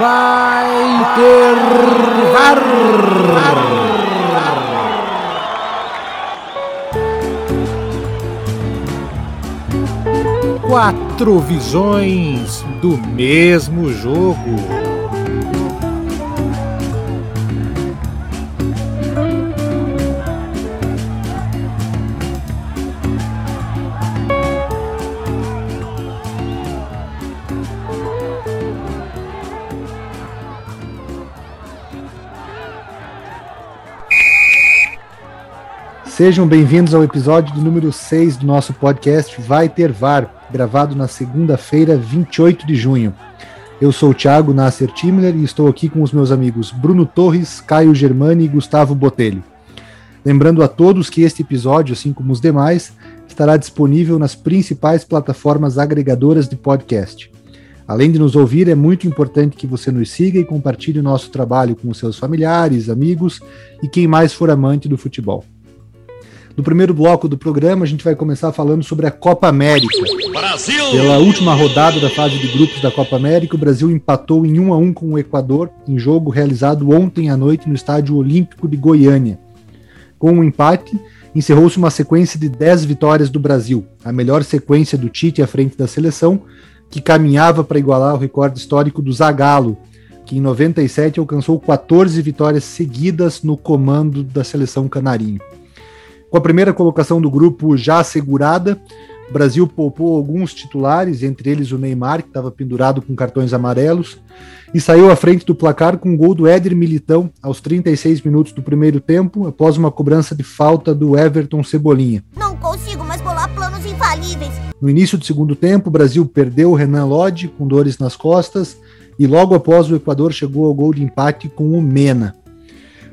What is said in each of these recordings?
vai ter VAR. Quatro visões do mesmo jogo. Sejam bem-vindos ao episódio do número 6 do nosso podcast Vai Ter VAR, gravado na segunda-feira, 28 de junho. Eu sou o Thiago Nasser Timler e estou aqui com os meus amigos Bruno Torres, Caio Germani e Gustavo Botelho. Lembrando a todos que este episódio, assim como os demais, estará disponível nas principais plataformas agregadoras de podcast. Além de nos ouvir, é muito importante que você nos siga e compartilhe o nosso trabalho com seus familiares, amigos e quem mais for amante do futebol. No primeiro bloco do programa, a gente vai começar falando sobre a Copa América. Brasil! Pela última rodada da fase de grupos da Copa América, o Brasil empatou em 1 a 1 com o Equador, em jogo realizado ontem à noite no Estádio Olímpico de Goiânia. Com o um empate, encerrou-se uma sequência de 10 vitórias do Brasil, a melhor sequência do Tite à frente da seleção, que caminhava para igualar o recorde histórico do Zagallo, que em 97 alcançou 14 vitórias seguidas no comando da seleção canarinho. Com a primeira colocação do grupo já assegurada, o Brasil poupou alguns titulares, entre eles o Neymar, que estava pendurado com cartões amarelos, e saiu à frente do placar com o um gol do Éder Militão aos 36 minutos do primeiro tempo, após uma cobrança de falta do Everton Cebolinha. Não consigo mais bolar planos infalíveis. No início do segundo tempo, o Brasil perdeu o Renan Lodge com dores nas costas e logo após o Equador chegou ao gol de empate com o Mena.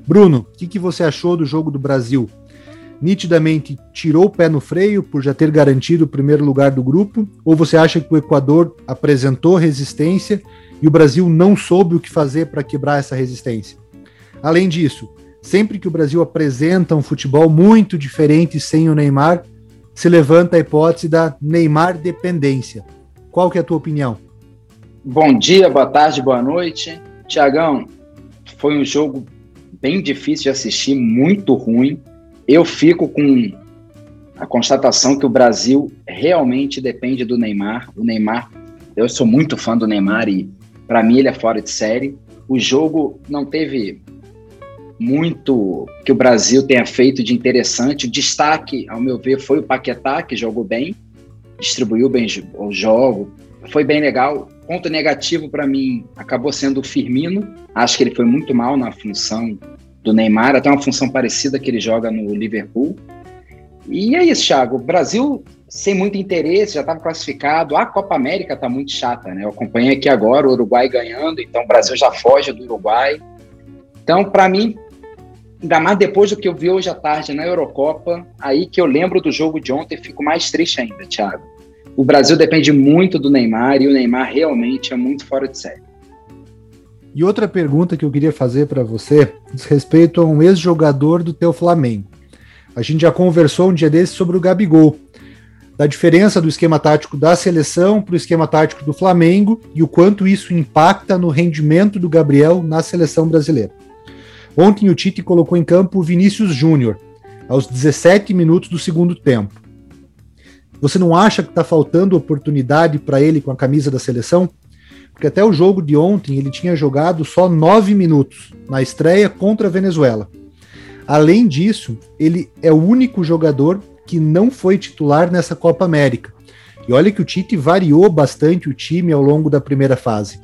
Bruno, o que, que você achou do jogo do Brasil? Nitidamente tirou o pé no freio por já ter garantido o primeiro lugar do grupo? Ou você acha que o Equador apresentou resistência e o Brasil não soube o que fazer para quebrar essa resistência? Além disso, sempre que o Brasil apresenta um futebol muito diferente sem o Neymar, se levanta a hipótese da Neymar dependência. Qual que é a tua opinião? Bom dia, boa tarde, boa noite. Tiagão, foi um jogo bem difícil de assistir, muito ruim eu fico com a constatação que o Brasil realmente depende do Neymar. O Neymar, eu sou muito fã do Neymar e para mim ele é fora de série. O jogo não teve muito que o Brasil tenha feito de interessante. O destaque, ao meu ver, foi o Paquetá, que jogou bem, distribuiu bem o jogo, foi bem legal. Ponto negativo para mim acabou sendo o Firmino. Acho que ele foi muito mal na função do Neymar, até uma função parecida que ele joga no Liverpool. E é isso, Thiago. Brasil sem muito interesse, já estava classificado. A Copa América está muito chata, né? Eu acompanhei aqui agora o Uruguai ganhando, então o Brasil já foge do Uruguai. Então, para mim, ainda mais depois do que eu vi hoje à tarde na Eurocopa, aí que eu lembro do jogo de ontem, fico mais triste ainda, Thiago. O Brasil depende muito do Neymar e o Neymar realmente é muito fora de série. E outra pergunta que eu queria fazer para você diz respeito a um ex-jogador do teu Flamengo. A gente já conversou um dia desses sobre o Gabigol, da diferença do esquema tático da seleção para o esquema tático do Flamengo e o quanto isso impacta no rendimento do Gabriel na seleção brasileira. Ontem o Tite colocou em campo o Vinícius Júnior, aos 17 minutos do segundo tempo. Você não acha que está faltando oportunidade para ele com a camisa da seleção? Porque até o jogo de ontem ele tinha jogado só nove minutos na estreia contra a Venezuela. Além disso, ele é o único jogador que não foi titular nessa Copa América. E olha que o Tite variou bastante o time ao longo da primeira fase.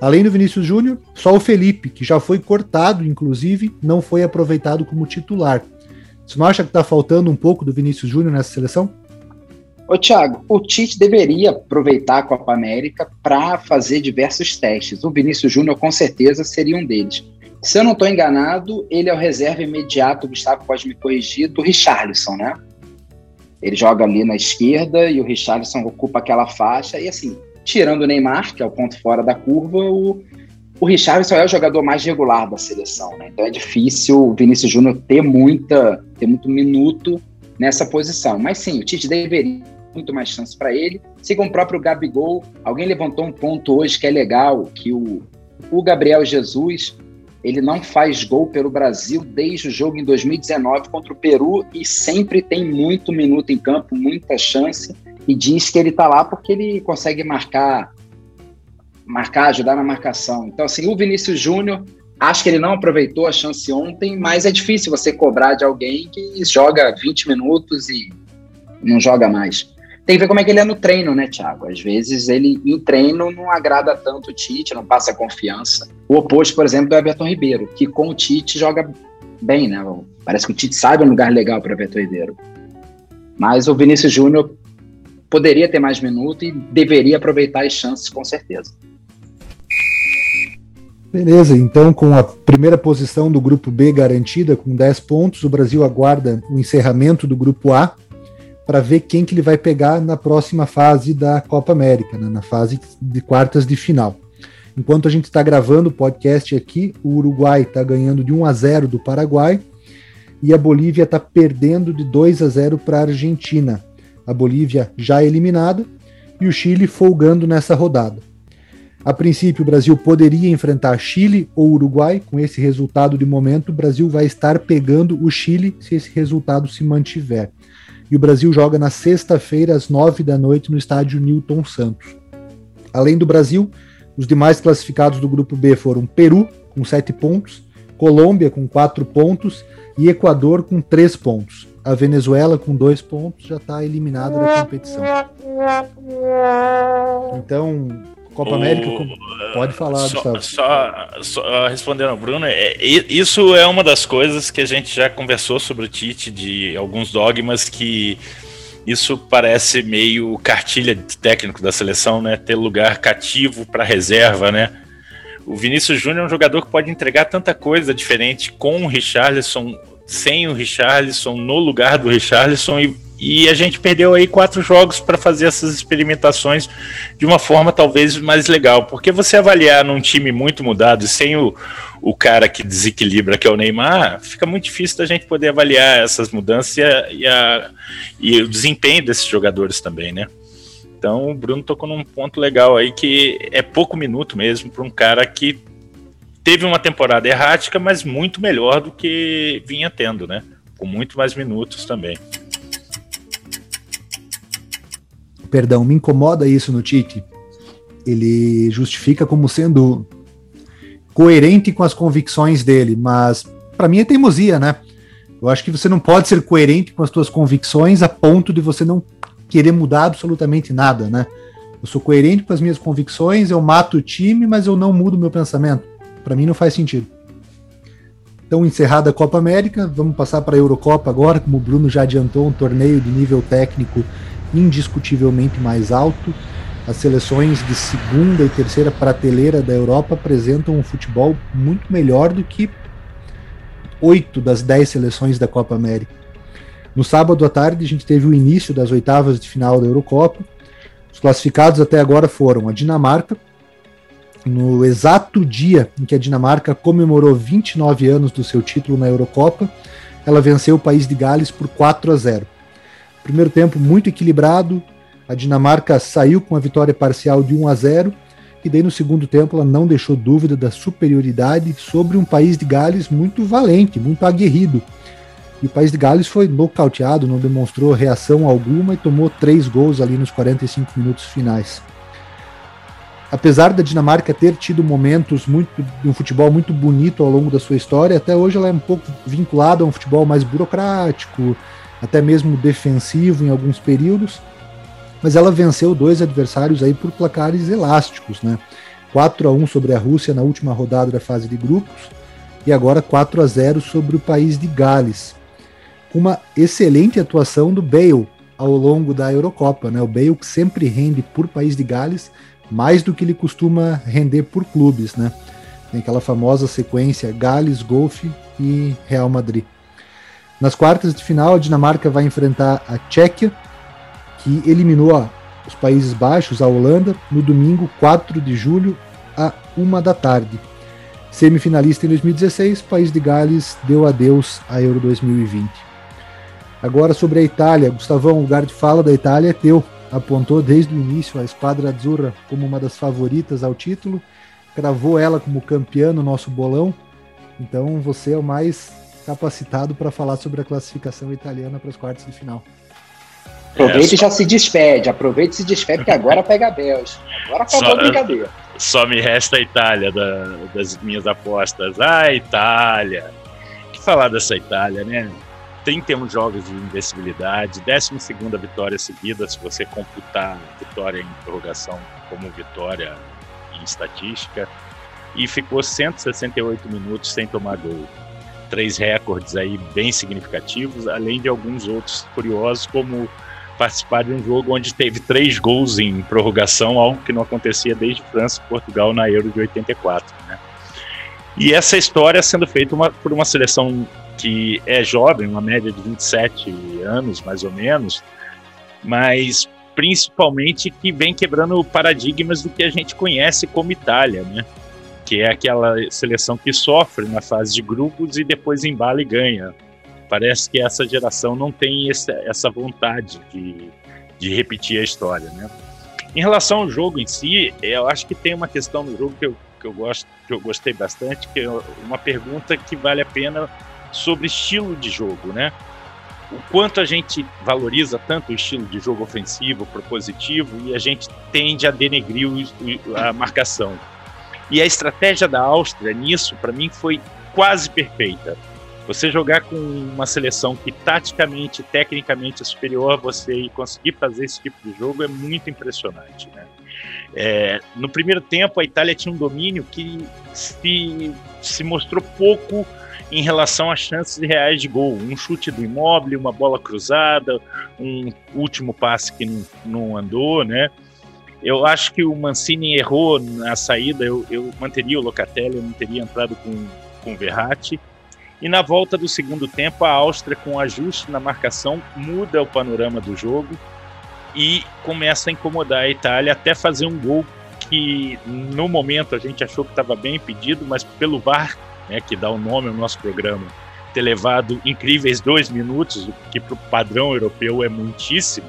Além do Vinícius Júnior, só o Felipe, que já foi cortado, inclusive, não foi aproveitado como titular. Você não acha que está faltando um pouco do Vinícius Júnior nessa seleção? Ô, Thiago, o Tite deveria aproveitar a Copa América para fazer diversos testes. O Vinícius Júnior, com certeza, seria um deles. Se eu não estou enganado, ele é o reserva imediato, o Gustavo pode me corrigir, do Richarlison, né? Ele joga ali na esquerda e o Richarlison ocupa aquela faixa. E assim, tirando o Neymar, que é o ponto fora da curva, o, o Richarlison é o jogador mais regular da seleção, né? Então é difícil o Vinícius Júnior ter muita, ter muito minuto nessa posição. Mas sim, o Tite deveria muito mais chance para ele. Siga o próprio Gabigol. Alguém levantou um ponto hoje que é legal, que o, o Gabriel Jesus, ele não faz gol pelo Brasil desde o jogo em 2019 contra o Peru e sempre tem muito minuto em campo, muita chance e diz que ele está lá porque ele consegue marcar, marcar, ajudar na marcação. Então assim, o Vinícius Júnior Acho que ele não aproveitou a chance ontem, mas é difícil você cobrar de alguém que joga 20 minutos e não joga mais. Tem que ver como é que ele é no treino, né, Thiago? Às vezes ele em treino não agrada tanto o Tite, não passa confiança. O oposto, por exemplo, do Everton Ribeiro, que com o Tite joga bem, né? Parece que o Tite sabe um lugar legal para o Everton Ribeiro. Mas o Vinícius Júnior poderia ter mais minutos e deveria aproveitar as chances, com certeza. Beleza, então com a primeira posição do grupo B garantida com 10 pontos, o Brasil aguarda o encerramento do grupo A para ver quem que ele vai pegar na próxima fase da Copa América, né, na fase de quartas de final. Enquanto a gente está gravando o podcast aqui, o Uruguai está ganhando de 1 a 0 do Paraguai e a Bolívia está perdendo de 2 a 0 para a Argentina. A Bolívia já eliminada e o Chile folgando nessa rodada. A princípio, o Brasil poderia enfrentar Chile ou Uruguai. Com esse resultado de momento, o Brasil vai estar pegando o Chile se esse resultado se mantiver. E o Brasil joga na sexta-feira, às nove da noite, no estádio Newton Santos. Além do Brasil, os demais classificados do grupo B foram Peru, com sete pontos, Colômbia, com quatro pontos, e Equador, com três pontos. A Venezuela, com dois pontos, já está eliminada da competição. Então, Copa o... América, pode falar, só, Gustavo. Só, só respondendo ao Bruno, é, isso é uma das coisas que a gente já conversou sobre o Tite, de alguns dogmas que isso parece meio cartilha de técnico da seleção, né? Ter lugar cativo para reserva, né? O Vinícius Júnior é um jogador que pode entregar tanta coisa diferente com o Richarlison, sem o Richarlison, no lugar do Richarlison e e a gente perdeu aí quatro jogos para fazer essas experimentações de uma forma talvez mais legal. Porque você avaliar num time muito mudado sem o, o cara que desequilibra, que é o Neymar, fica muito difícil da gente poder avaliar essas mudanças e, a, e, a, e o desempenho desses jogadores também, né? Então o Bruno tocou num ponto legal aí que é pouco minuto mesmo para um cara que teve uma temporada errática, mas muito melhor do que vinha tendo, né? Com muito mais minutos também. Perdão, me incomoda isso no Tite. Ele justifica como sendo coerente com as convicções dele, mas para mim é teimosia, né? Eu acho que você não pode ser coerente com as suas convicções a ponto de você não querer mudar absolutamente nada, né? Eu sou coerente com as minhas convicções, eu mato o time, mas eu não mudo meu pensamento. Para mim não faz sentido. Então, encerrada a Copa América, vamos passar para a Eurocopa agora, como o Bruno já adiantou, um torneio de nível técnico indiscutivelmente mais alto. As seleções de segunda e terceira prateleira da Europa apresentam um futebol muito melhor do que oito das dez seleções da Copa América. No sábado à tarde, a gente teve o início das oitavas de final da Eurocopa. Os classificados até agora foram a Dinamarca, no exato dia em que a Dinamarca comemorou 29 anos do seu título na Eurocopa, ela venceu o país de Gales por 4 a 0. Primeiro tempo muito equilibrado, a Dinamarca saiu com a vitória parcial de 1 a 0 e daí no segundo tempo ela não deixou dúvida da superioridade sobre um país de Gales muito valente, muito aguerrido. E o país de Gales foi nocauteado, não demonstrou reação alguma e tomou três gols ali nos 45 minutos finais. Apesar da Dinamarca ter tido momentos muito de um futebol muito bonito ao longo da sua história, até hoje ela é um pouco vinculada a um futebol mais burocrático, até mesmo defensivo em alguns períodos, mas ela venceu dois adversários aí por placares elásticos, né? 4 a 1 sobre a Rússia na última rodada da fase de grupos e agora 4 a 0 sobre o país de Gales. Uma excelente atuação do Bale ao longo da Eurocopa, né? O Bale que sempre rende por país de Gales mais do que ele costuma render por clubes, né? Tem aquela famosa sequência Gales, Golfe e Real Madrid. Nas quartas de final, a Dinamarca vai enfrentar a Tchequia, que eliminou os Países Baixos, a Holanda, no domingo 4 de julho, a uma da tarde. Semifinalista em 2016, o País de Gales deu adeus à Euro 2020. Agora sobre a Itália, Gustavão, o lugar de fala da Itália é teu. Apontou desde o início a Esquadra Azzurra como uma das favoritas ao título cravou ela como campeã no nosso bolão. Então você é o mais capacitado para falar sobre a classificação italiana para as quartas de final. Aproveita é, e já se despede. Aproveita e se despede, que agora pega a Bélgica. Agora acabou só, a brincadeira. Só me resta a Itália da, das minhas apostas. Ah, Itália! que falar dessa Itália, né? 31 jogos de invencibilidade, 12 vitória seguida, se você computar vitória em interrogação como vitória em estatística, e ficou 168 minutos sem tomar gol. Três recordes aí bem significativos, além de alguns outros curiosos, como participar de um jogo onde teve três gols em prorrogação, algo que não acontecia desde França e Portugal na Euro de 84. Né? E essa história sendo feita uma, por uma seleção que é jovem, uma média de 27 anos mais ou menos, mas principalmente que vem quebrando paradigmas do que a gente conhece como Itália, né? Que é aquela seleção que sofre na fase de grupos e depois embala e ganha. Parece que essa geração não tem esse, essa vontade de, de repetir a história, né? Em relação ao jogo em si, eu acho que tem uma questão no jogo que eu, que eu, gosto, que eu gostei bastante, que é uma pergunta que vale a pena sobre estilo de jogo, né? O quanto a gente valoriza tanto o estilo de jogo ofensivo, propositivo, e a gente tende a denegrir a marcação. E a estratégia da Áustria nisso, para mim, foi quase perfeita. Você jogar com uma seleção que taticamente, tecnicamente é superior a você e conseguir fazer esse tipo de jogo é muito impressionante. Né? É, no primeiro tempo, a Itália tinha um domínio que se, se mostrou pouco em relação às chances reais de gol. Um chute do imóvel, uma bola cruzada, um último passe que não, não andou, né? Eu acho que o Mancini errou na saída, eu, eu manteria o Locatelli, eu não teria entrado com, com o Verratti. E na volta do segundo tempo, a Áustria, com ajuste na marcação, muda o panorama do jogo e começa a incomodar a Itália até fazer um gol que no momento a gente achou que estava bem impedido, mas pelo VAR, né, que dá o nome ao nosso programa, ter levado incríveis dois minutos, o que para o padrão europeu é muitíssimo.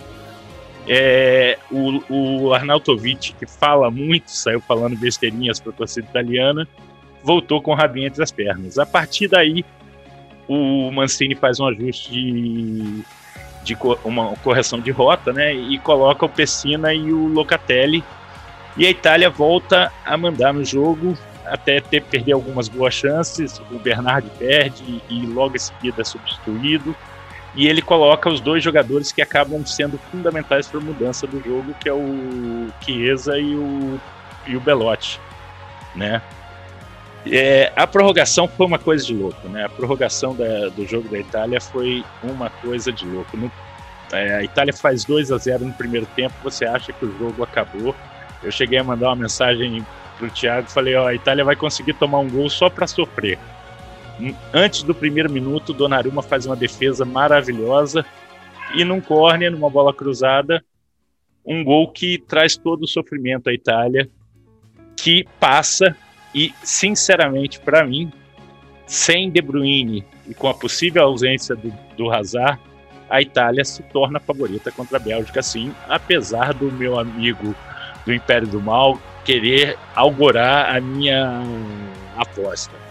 É, o, o Arnautovic, que fala muito, saiu falando besteirinhas para a torcida italiana, voltou com o rabinho entre as pernas. A partir daí, o Mancini faz um ajuste de, de uma correção de rota, né? E coloca o Pessina e o Locatelli. E a Itália volta a mandar no jogo até ter perder algumas boas chances. O Bernardi perde e logo em seguida é substituído. E ele coloca os dois jogadores que acabam sendo fundamentais para a mudança do jogo, que é o Chiesa e o, e o Belotti, né? É, a prorrogação foi uma coisa de louco, né? A prorrogação da, do jogo da Itália foi uma coisa de louco. No, é, a Itália faz 2 a 0 no primeiro tempo, você acha que o jogo acabou. Eu cheguei a mandar uma mensagem pro Thiago, falei, ó, a Itália vai conseguir tomar um gol só para sofrer. Antes do primeiro minuto, Donnarumma faz uma defesa maravilhosa e num corner, numa bola cruzada, um gol que traz todo o sofrimento à Itália, que passa e, sinceramente, para mim, sem De Bruyne e com a possível ausência do, do Hazard, a Itália se torna favorita contra a Bélgica, sim, apesar do meu amigo do Império do Mal querer algorar a minha aposta.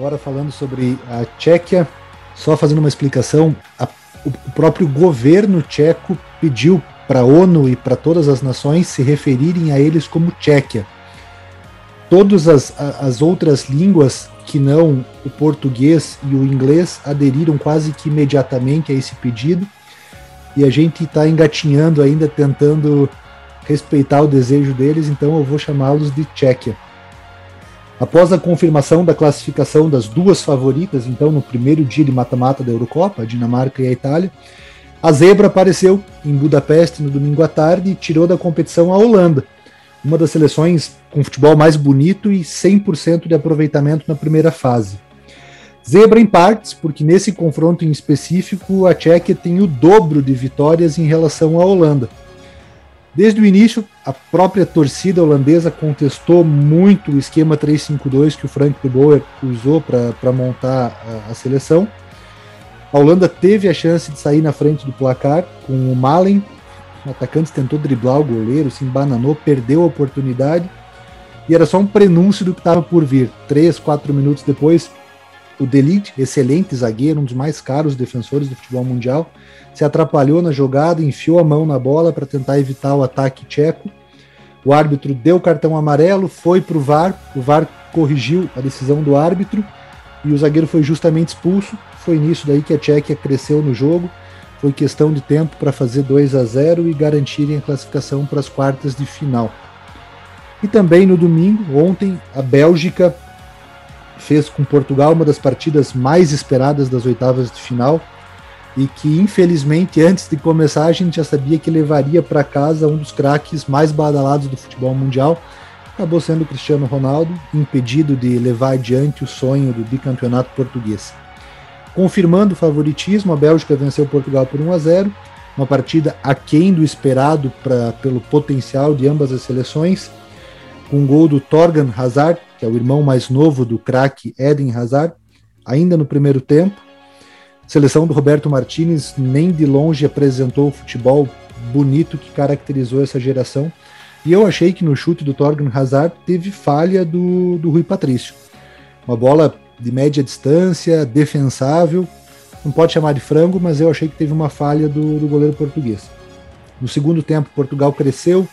Agora falando sobre a Tchequia, só fazendo uma explicação, a, o próprio governo tcheco pediu para a ONU e para todas as nações se referirem a eles como Tchequia. Todas as, as outras línguas que não o português e o inglês aderiram quase que imediatamente a esse pedido e a gente está engatinhando ainda, tentando respeitar o desejo deles, então eu vou chamá-los de Tchequia. Após a confirmação da classificação das duas favoritas, então no primeiro dia de mata-mata da Eurocopa, a Dinamarca e a Itália, a zebra apareceu em Budapeste no domingo à tarde e tirou da competição a Holanda, uma das seleções com futebol mais bonito e 100% de aproveitamento na primeira fase. Zebra em partes, porque nesse confronto em específico a Tchequia tem o dobro de vitórias em relação à Holanda. Desde o início, a própria torcida holandesa contestou muito o esquema 3-5-2 que o Frank de Boer usou para montar a, a seleção. A Holanda teve a chance de sair na frente do placar com o Malen o atacante tentou driblar o goleiro, se embananou, perdeu a oportunidade. E era só um prenúncio do que estava por vir. Três, quatro minutos depois, o Delite, excelente zagueiro, um dos mais caros defensores do futebol mundial, se atrapalhou na jogada, enfiou a mão na bola para tentar evitar o ataque tcheco. O árbitro deu cartão amarelo, foi para o VAR, o VAR corrigiu a decisão do árbitro e o zagueiro foi justamente expulso. Foi nisso daí que a Tchequia cresceu no jogo. Foi questão de tempo para fazer 2 a 0 e garantirem a classificação para as quartas de final. E também no domingo, ontem, a Bélgica fez com Portugal uma das partidas mais esperadas das oitavas de final e que infelizmente antes de começar a gente já sabia que levaria para casa um dos craques mais badalados do futebol mundial. Acabou sendo Cristiano Ronaldo, impedido de levar adiante o sonho do bicampeonato português. Confirmando o favoritismo, a Bélgica venceu Portugal por 1 a 0, uma partida aquém do esperado pra, pelo potencial de ambas as seleções, com um gol do Torgan Hazard, que é o irmão mais novo do craque Eden Hazard, ainda no primeiro tempo. Seleção do Roberto Martinez nem de longe apresentou o futebol bonito que caracterizou essa geração. E eu achei que no chute do Torgan Hazard teve falha do, do Rui Patrício. Uma bola de média distância, defensável. Não pode chamar de frango, mas eu achei que teve uma falha do, do goleiro português. No segundo tempo, Portugal cresceu,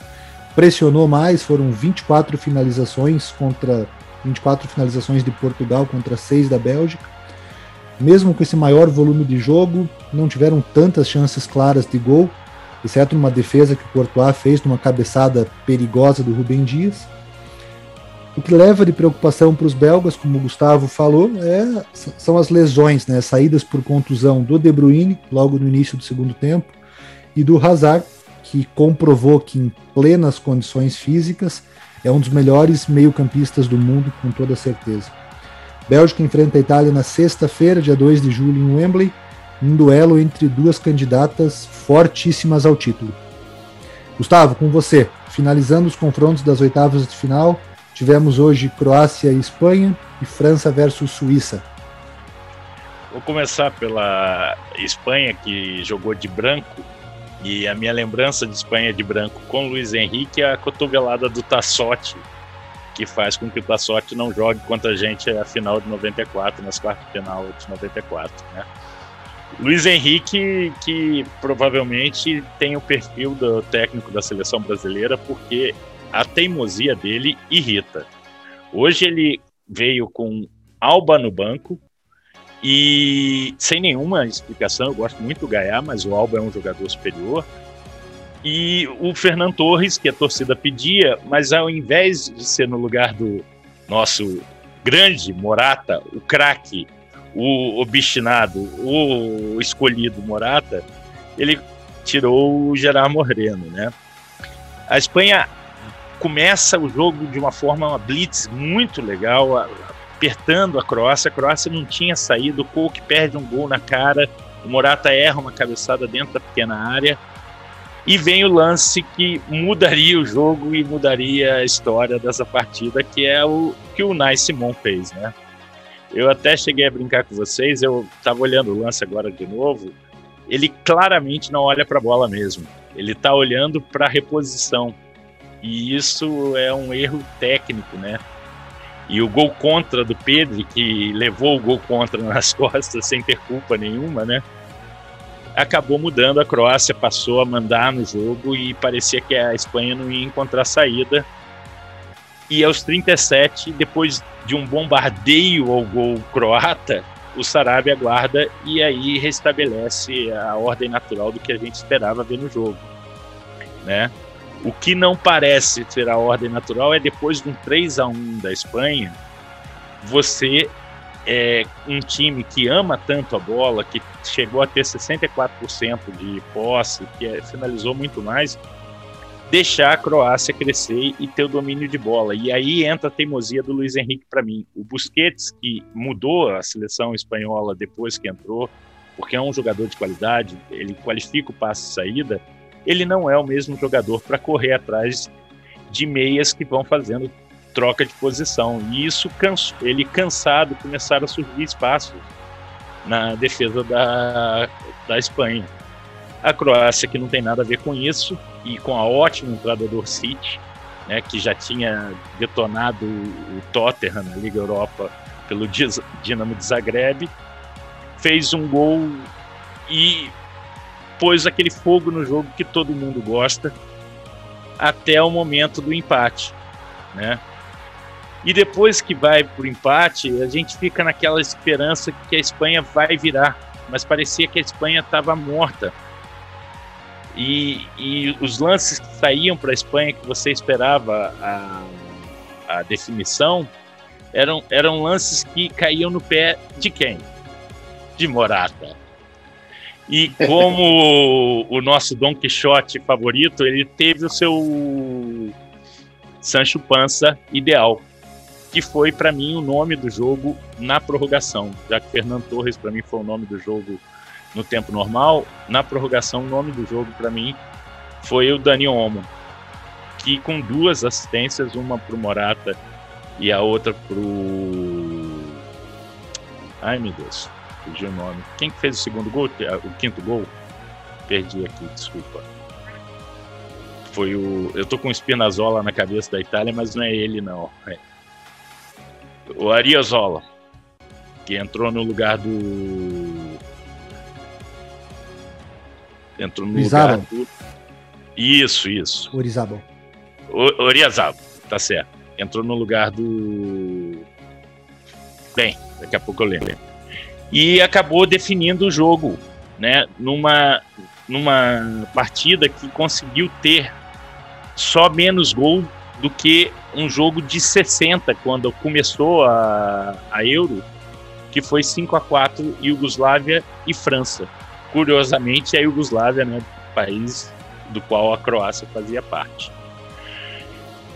pressionou mais, foram 24 finalizações contra 24 finalizações de Portugal contra 6 da Bélgica. Mesmo com esse maior volume de jogo, não tiveram tantas chances claras de gol, exceto numa defesa que o Courtois fez numa cabeçada perigosa do Rubem Dias. O que leva de preocupação para os belgas, como o Gustavo falou, é, são as lesões, né, saídas por contusão do De Bruyne logo no início do segundo tempo e do Hazard, que comprovou que em plenas condições físicas é um dos melhores meio-campistas do mundo, com toda certeza. Bélgica enfrenta a Itália na sexta-feira, dia 2 de julho, em Wembley, um duelo entre duas candidatas fortíssimas ao título. Gustavo, com você, finalizando os confrontos das oitavas de final, tivemos hoje Croácia e Espanha e França versus Suíça. Vou começar pela Espanha, que jogou de branco e a minha lembrança de Espanha de branco com Luiz Henrique é a cotovelada do Tassotti, que faz com que o Tassotti não jogue contra a gente a final de 94, nas quartas de final de 94, né? Luiz Henrique, que provavelmente tem o perfil do técnico da seleção brasileira, porque a teimosia dele irrita. Hoje ele veio com Alba no banco, e sem nenhuma explicação, eu gosto muito do Gaiá, mas o Alba é um jogador superior. E o Fernando Torres, que a torcida pedia, mas ao invés de ser no lugar do nosso grande Morata, o craque, o obstinado, o escolhido Morata, ele tirou o Gerard Moreno, né? A Espanha começa o jogo de uma forma uma blitz muito legal, apertando a Croácia. A Croácia não tinha saído, o Cook perde um gol na cara, o Morata erra uma cabeçada dentro da pequena área. E vem o lance que mudaria o jogo e mudaria a história dessa partida, que é o que o Nai Simon fez, né? Eu até cheguei a brincar com vocês, eu estava olhando o lance agora de novo. Ele claramente não olha para a bola mesmo. Ele está olhando para a reposição. E isso é um erro técnico, né? E o gol contra do Pedro, que levou o gol contra nas costas sem ter culpa nenhuma, né? Acabou mudando, a Croácia passou a mandar no jogo e parecia que a Espanha não ia encontrar saída. E aos 37, depois de um bombardeio ao gol croata, o Sarabia aguarda e aí restabelece a ordem natural do que a gente esperava ver no jogo, né? O que não parece ser a ordem natural é depois de um 3 a 1 da Espanha, você é um time que ama tanto a bola, que chegou a ter 64% de posse, que é, finalizou muito mais, deixar a Croácia crescer e ter o domínio de bola. E aí entra a teimosia do Luiz Henrique para mim. O Busquets, que mudou a seleção espanhola depois que entrou, porque é um jogador de qualidade, ele qualifica o passe saída, ele não é o mesmo jogador para correr atrás de meias que vão fazendo troca de posição. E isso, canso, ele cansado, começaram a surgir espaços na defesa da, da Espanha. A Croácia, que não tem nada a ver com isso, e com a ótima entrada do Orsic, né, que já tinha detonado o Tottenham na Liga Europa pelo Dinamo de Zagreb, fez um gol e pôs aquele fogo no jogo que todo mundo gosta até o momento do empate, né? E depois que vai para o empate, a gente fica naquela esperança que a Espanha vai virar, mas parecia que a Espanha estava morta. E, e, os lances que saíam para a Espanha que você esperava a, a definição eram, eram lances que caíam no pé de quem? De Morata. E como o nosso Don Quixote favorito, ele teve o seu Sancho Panza ideal, que foi para mim o nome do jogo na prorrogação, já que Fernando Torres para mim foi o nome do jogo no tempo normal, na prorrogação o nome do jogo para mim foi o Dani Olmo, que com duas assistências, uma pro Morata e a outra pro Ai meu Deus, fugiu o nome. Quem que fez o segundo gol? O quinto gol? Perdi aqui, desculpa. Foi o. Eu tô com o Spinazzola na cabeça da Itália, mas não é ele, não. É. O Ariozola, que entrou no lugar do. Entrou no lugar do. Isso, isso. Orizabal. Oriazabal, tá certo. Entrou no lugar do. Bem, daqui a pouco eu lembro e acabou definindo o jogo, né? Numa, numa partida que conseguiu ter só menos gol do que um jogo de 60 quando começou a, a Euro, que foi 5 a 4 Iugoslávia e França. Curiosamente, a Iugoslávia, né, país do qual a Croácia fazia parte.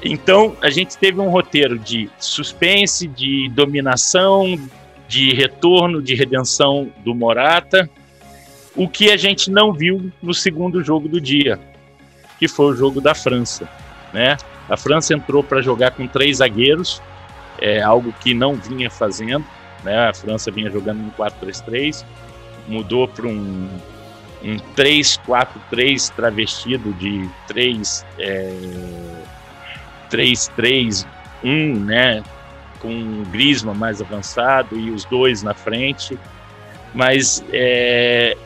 Então, a gente teve um roteiro de suspense, de dominação, de retorno, de redenção do Morata, o que a gente não viu no segundo jogo do dia, que foi o jogo da França. Né? A França entrou para jogar com três zagueiros, é algo que não vinha fazendo. Né? A França vinha jogando um 4-3-3, mudou para um, um 3-4-3 travestido de 3 é, 3-3-1, né? com o Griezmann mais avançado e os dois na frente, mas é,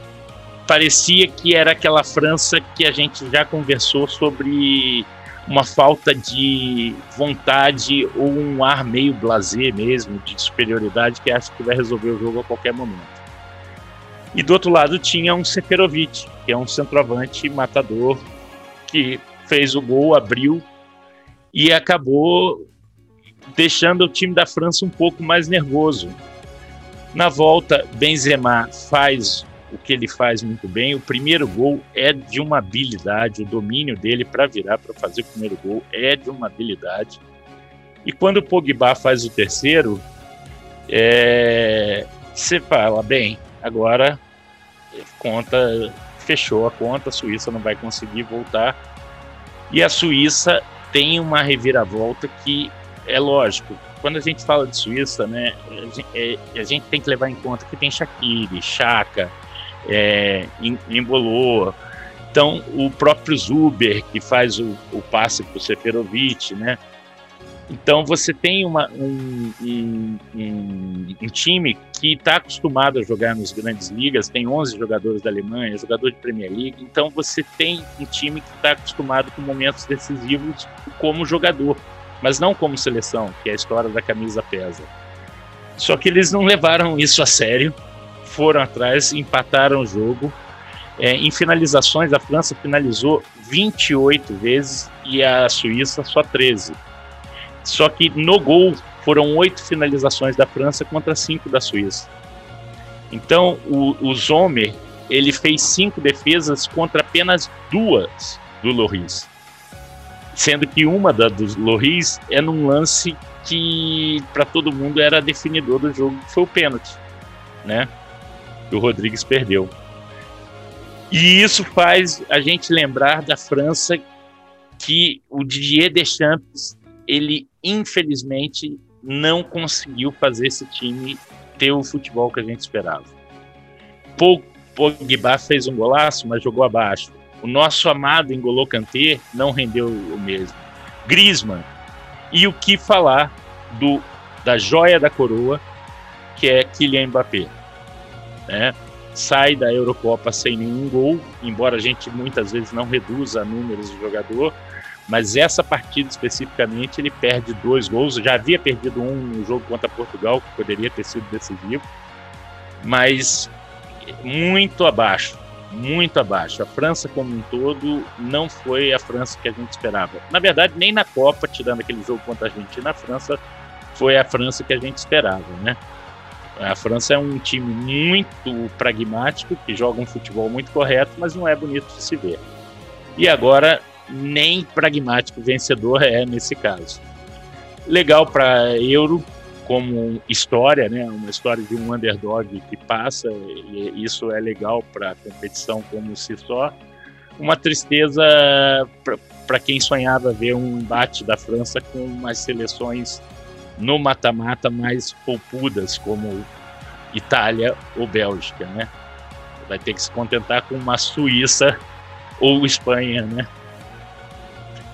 parecia que era aquela França que a gente já conversou sobre uma falta de vontade ou um ar meio blazer mesmo, de superioridade, que acha que vai resolver o jogo a qualquer momento. E do outro lado tinha um Seferovic, que é um centroavante matador, que fez o gol, abriu e acabou deixando o time da França um pouco mais nervoso. Na volta, Benzema faz o que ele faz muito bem. O primeiro gol é de uma habilidade, o domínio dele para virar, para fazer o primeiro gol é de uma habilidade. E quando o Pogba faz o terceiro, é... você fala, bem, agora conta fechou a conta, a Suíça não vai conseguir voltar. E a Suíça tem uma reviravolta que é lógico, quando a gente fala de Suíça, né, a gente, é, a gente tem que levar em conta que tem Shaqiri, Chaka, é, Embolô, então o próprio Zuber que faz o, o passe para o Seferovic, né? Então você tem uma, um, um, um, um time que está acostumado a jogar nas grandes ligas, tem 11 jogadores da Alemanha, jogador de Premier League, então você tem um time que está acostumado com momentos decisivos como jogador mas não como seleção, que é a história da camisa pesa. Só que eles não levaram isso a sério, foram atrás, empataram o jogo. É, em finalizações, a França finalizou 28 vezes e a Suíça só 13. Só que no gol foram oito finalizações da França contra cinco da Suíça. Então o, o Zomer ele fez cinco defesas contra apenas duas do Loris sendo que uma da dos Loris é num lance que para todo mundo era definidor do jogo, que foi o pênalti, né? Que o Rodrigues perdeu. E isso faz a gente lembrar da França que o Didier Deschamps, ele infelizmente não conseguiu fazer esse time ter o futebol que a gente esperava. Pogba fez um golaço, mas jogou abaixo. O nosso amado Engolô Kanté não rendeu o mesmo. Griezmann. E o que falar do da joia da coroa, que é Kylian Mbappé. Né? Sai da Eurocopa sem nenhum gol, embora a gente muitas vezes não reduza números do jogador, mas essa partida especificamente ele perde dois gols. Já havia perdido um no jogo contra Portugal, que poderia ter sido decisivo, mas muito abaixo, muito abaixo. A França como um todo não foi a França que a gente esperava. Na verdade, nem na Copa, tirando aquele jogo contra a Argentina, a França foi a França que a gente esperava, né? A França é um time muito pragmático, que joga um futebol muito correto, mas não é bonito de se ver. E agora, nem pragmático vencedor é nesse caso. Legal para Euro, como história, né? Uma história de um underdog que passa, e isso é legal para a competição como se só. Uma tristeza para quem sonhava ver um embate da França com umas seleções no mata-mata mais poupudas, como Itália ou Bélgica, né? Vai ter que se contentar com uma Suíça ou Espanha, né?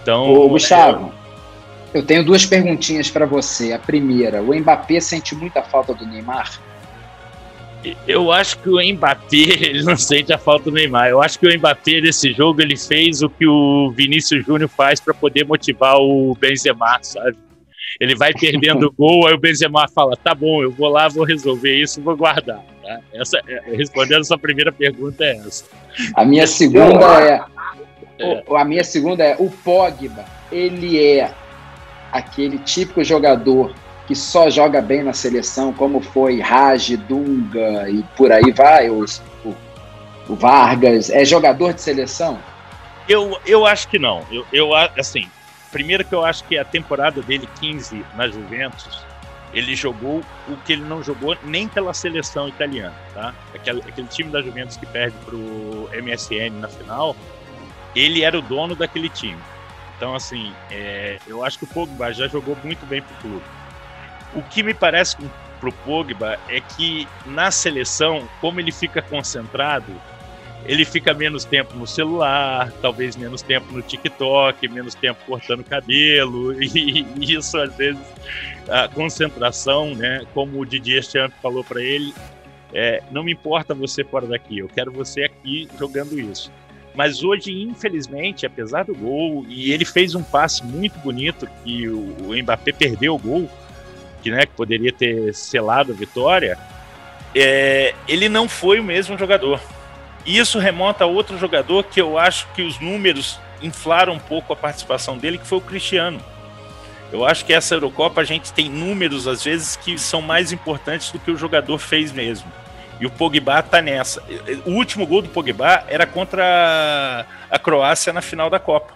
Então, Ô, Gustavo, é... eu tenho duas perguntinhas para você. A primeira, o Mbappé sente muita falta do Neymar? Eu acho que o Mbappé ele não sente a falta do Neymar. Eu acho que o Mbappé nesse jogo ele fez o que o Vinícius Júnior faz para poder motivar o Benzema, sabe? Ele vai perdendo o gol, aí o Benzema fala, tá bom, eu vou lá, vou resolver isso, vou guardar. Tá? Essa, é, respondendo a sua primeira pergunta é essa. A minha segunda é, é. a minha segunda é, o Pogba, ele é aquele típico jogador que só joga bem na seleção, como foi Raj, Dunga e por aí vai, os, o, o Vargas, é jogador de seleção? Eu, eu acho que não. Eu, eu assim, Primeiro que eu acho que a temporada dele, 15, na Juventus, ele jogou o que ele não jogou nem pela seleção italiana, tá? Aquele, aquele time da Juventus que perde pro MSN na final, ele era o dono daquele time. Então, assim, é, eu acho que o Pogba já jogou muito bem pro clube. O que me parece pro Pogba é que na seleção, como ele fica concentrado, ele fica menos tempo no celular, talvez menos tempo no TikTok, menos tempo cortando cabelo, e, isso às vezes a concentração, né? Como o Didier Champ falou para ele, é, não me importa você fora daqui, eu quero você aqui jogando isso. Mas hoje, infelizmente, apesar do gol, e ele fez um passe muito bonito que o, o Mbappé perdeu o gol, que, né, que poderia ter selado a vitória, é, ele não foi o mesmo jogador. E isso remonta a outro jogador que eu acho que os números inflaram um pouco a participação dele, que foi o Cristiano. Eu acho que essa Eurocopa a gente tem números, às vezes, que são mais importantes do que o jogador fez mesmo. E o Pogba tá nessa. O último gol do Pogba era contra a Croácia na final da Copa,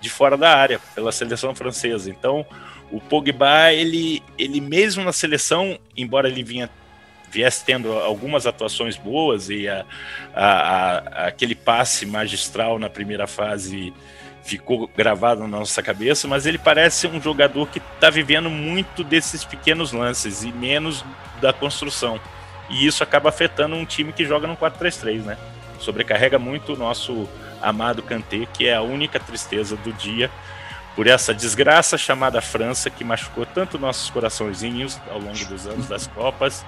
de fora da área, pela seleção francesa. Então, o Pogba, ele, ele mesmo na seleção, embora ele vinha viesse tendo algumas atuações boas e a, a, a, aquele passe magistral na primeira fase ficou gravado na nossa cabeça, mas ele parece um jogador que está vivendo muito desses pequenos lances e menos da construção. E isso acaba afetando um time que joga no 4-3-3, né? Sobrecarrega muito o nosso amado Kanté, que é a única tristeza do dia por essa desgraça chamada França que machucou tanto nossos coraçõezinhos ao longo dos anos das Copas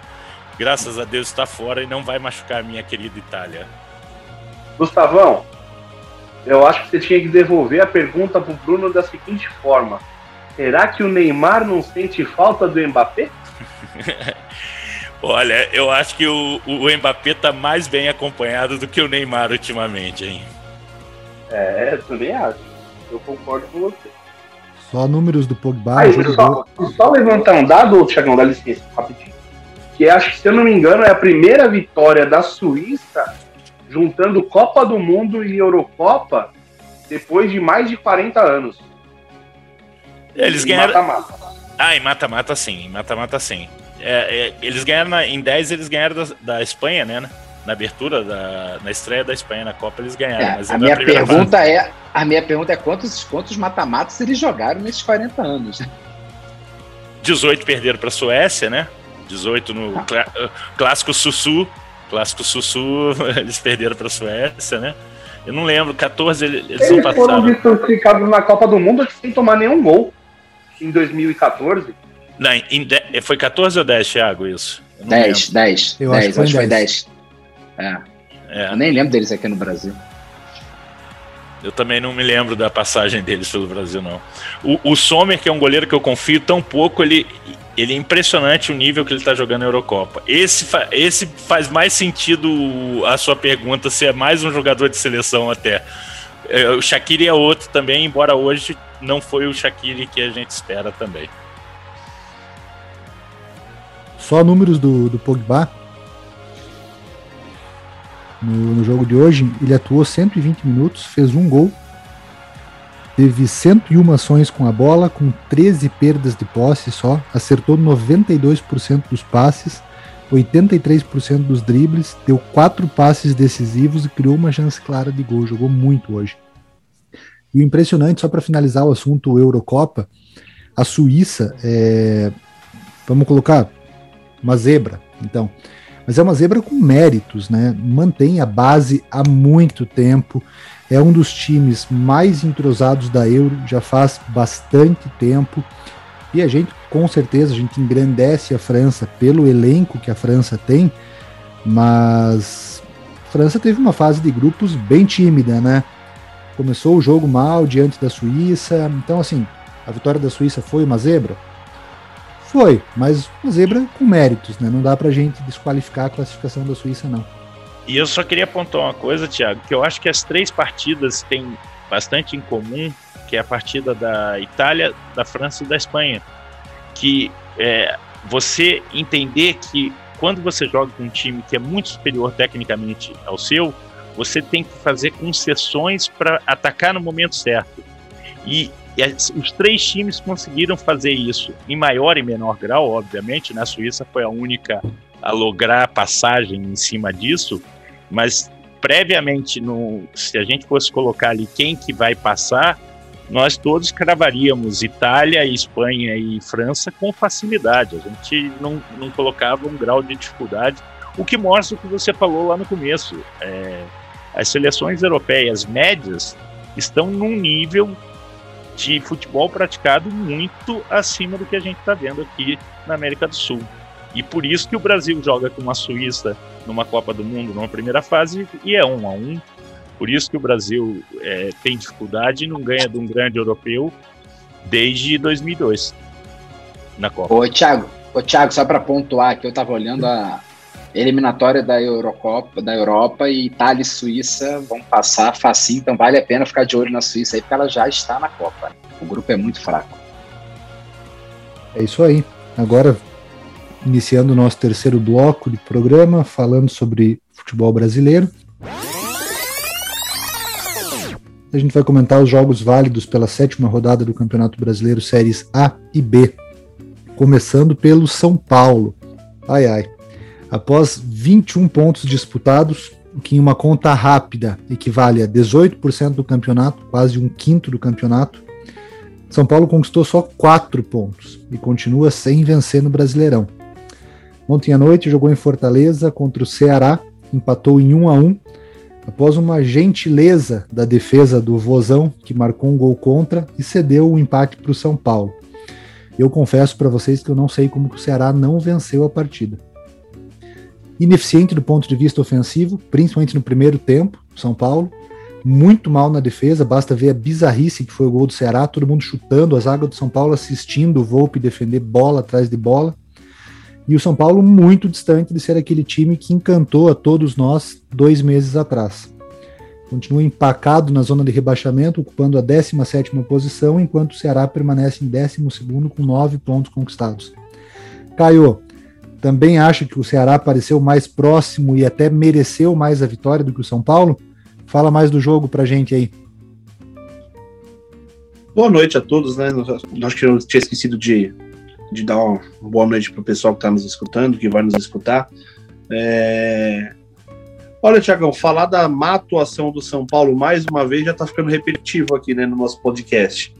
graças a Deus está fora e não vai machucar a minha querida Itália. Gustavão, eu acho que você tinha que devolver a pergunta para o Bruno da seguinte forma: será que o Neymar não sente falta do Mbappé? Olha, eu acho que o, o Mbappé está mais bem acompanhado do que o Neymar ultimamente, hein? É, eu também acho. Eu concordo com você. Só números do Pogba. Aí, só, só levantar um dado, Thiagão, dá licença, rapidinho que acho que, se eu não me engano, é a primeira vitória da Suíça juntando Copa do Mundo e Eurocopa depois de mais de 40 anos. Eles ganharam. Mata-mata. Ah, em mata-mata sim, em mata-mata sim. É, é, eles ganharam na, em 10, eles ganharam da, da Espanha, né? Na abertura, da, na estreia da Espanha na Copa, eles ganharam. É, a, minha pergunta fase. é, a minha pergunta é quantos, quantos mata-matas eles jogaram nesses 40 anos? 18 perderam para a Suécia, né? 18 no clá clássico Sussu, Clássico Sussu, eles perderam para a Suécia, né? Eu não lembro, 14 eles, eles não passaram. foram desclassificados na Copa do Mundo sem tomar nenhum gol em 2014. Não, em de, foi 14 ou 10, Thiago, isso? 10, 10. Eu 10, acho que foi 10. É. é. Eu nem lembro deles aqui no Brasil. Eu também não me lembro da passagem deles pelo Brasil, não. O, o Sommer, que é um goleiro que eu confio tão pouco, ele, ele é impressionante o nível que ele está jogando na Eurocopa. Esse, fa esse faz mais sentido a sua pergunta se é mais um jogador de seleção até. É, o Shaqiri é outro também, embora hoje não foi o Shaqiri que a gente espera também. Só números do, do Pogba. No, no jogo de hoje, ele atuou 120 minutos, fez um gol, teve 101 ações com a bola, com 13 perdas de posse só, acertou 92% dos passes, 83% dos dribles, deu quatro passes decisivos e criou uma chance clara de gol. Jogou muito hoje. E o impressionante, só para finalizar o assunto Eurocopa, a Suíça, é, vamos colocar uma zebra, então. Mas é uma zebra com méritos, né? Mantém a base há muito tempo é um dos times mais entrosados da Euro, já faz bastante tempo. E a gente, com certeza, a gente engrandece a França pelo elenco que a França tem, mas a França teve uma fase de grupos bem tímida, né? Começou o jogo mal diante da Suíça, então assim, a vitória da Suíça foi uma zebra? Foi, mas uma zebra com méritos, né? Não dá pra gente desqualificar a classificação da Suíça, não. E eu só queria apontar uma coisa, Thiago, que eu acho que as três partidas têm bastante em comum, que é a partida da Itália, da França e da Espanha. Que é, você entender que quando você joga com um time que é muito superior tecnicamente ao seu, você tem que fazer concessões para atacar no momento certo. E, e as, os três times conseguiram fazer isso em maior e menor grau, obviamente. Na Suíça foi a única a lograr passagem em cima disso, mas previamente, no, se a gente fosse colocar ali quem que vai passar, nós todos cravaríamos Itália, Espanha e França com facilidade. A gente não, não colocava um grau de dificuldade, o que mostra o que você falou lá no começo. É, as seleções europeias médias estão num nível de futebol praticado muito acima do que a gente está vendo aqui na América do Sul. E por isso que o Brasil joga com a Suíça numa Copa do Mundo numa primeira fase e é um a um. Por isso que o Brasil é, tem dificuldade e não ganha de um grande europeu desde 2002 na Copa. Ô, Thiago, ô, Thiago só para pontuar que eu estava olhando a eliminatória da Eurocopa, da Europa e Itália e Suíça vão passar facinho, então vale a pena ficar de olho na Suíça aí porque ela já está na Copa. O grupo é muito fraco. É isso aí. Agora iniciando o nosso terceiro bloco de programa, falando sobre futebol brasileiro. A gente vai comentar os jogos válidos pela sétima rodada do Campeonato Brasileiro Séries A e B. Começando pelo São Paulo. Ai ai. Após 21 pontos disputados, o que em uma conta rápida equivale a 18% do campeonato, quase um quinto do campeonato, São Paulo conquistou só 4 pontos e continua sem vencer no Brasileirão. Ontem à noite jogou em Fortaleza contra o Ceará, empatou em 1 a 1 após uma gentileza da defesa do Vozão, que marcou um gol contra e cedeu o empate para o São Paulo. Eu confesso para vocês que eu não sei como o Ceará não venceu a partida. Ineficiente do ponto de vista ofensivo, principalmente no primeiro tempo, São Paulo. Muito mal na defesa, basta ver a bizarrice que foi o gol do Ceará, todo mundo chutando, a zaga do São Paulo assistindo o Volpe defender bola atrás de bola. E o São Paulo muito distante de ser aquele time que encantou a todos nós dois meses atrás. Continua empacado na zona de rebaixamento, ocupando a 17 posição, enquanto o Ceará permanece em 12 com nove pontos conquistados. Caio, também acha que o Ceará apareceu mais próximo e até mereceu mais a vitória do que o São Paulo? Fala mais do jogo pra gente aí. Boa noite a todos, né? Acho que eu tinha esquecido de de dar uma boa noite para o pessoal que está nos escutando, que vai nos escutar. É... Olha, Tiagão, falar da má atuação do São Paulo mais uma vez já está ficando repetitivo aqui né, no nosso podcast.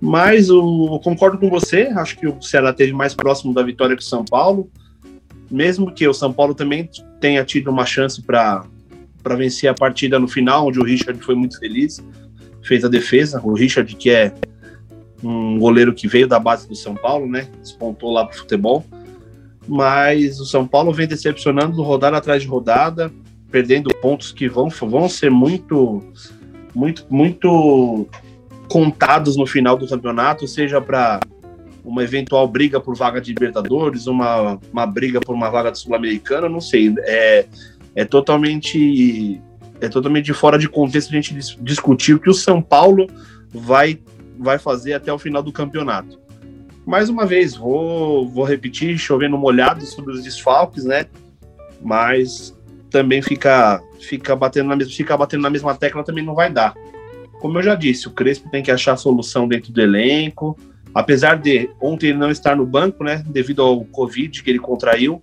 Mas eu concordo com você, acho que o Ceará esteve mais próximo da vitória que o São Paulo. mesmo que o São Paulo também tenha tido uma chance para vencer a partida no final, onde o Richard foi muito feliz, fez a defesa. O Richard, que é um goleiro que veio da base do São Paulo, né? Despontou lá pro futebol. Mas o São Paulo vem decepcionando rodada atrás de rodada, perdendo pontos que vão, vão ser muito, muito, muito contados no final do campeonato, seja para uma eventual briga por vaga de Libertadores, uma, uma briga por uma vaga Sul-Americana, não sei. É, é totalmente é totalmente fora de contexto a gente discutir o que o São Paulo vai, vai fazer até o final do campeonato. Mais uma vez, vou, vou repetir, chovendo molhado sobre os desfalques, né? Mas também fica, fica, batendo na mesma, fica batendo na mesma tecla também não vai dar. Como eu já disse, o Crespo tem que achar solução dentro do elenco, Apesar de ontem ele não estar no banco, né, devido ao Covid que ele contraiu,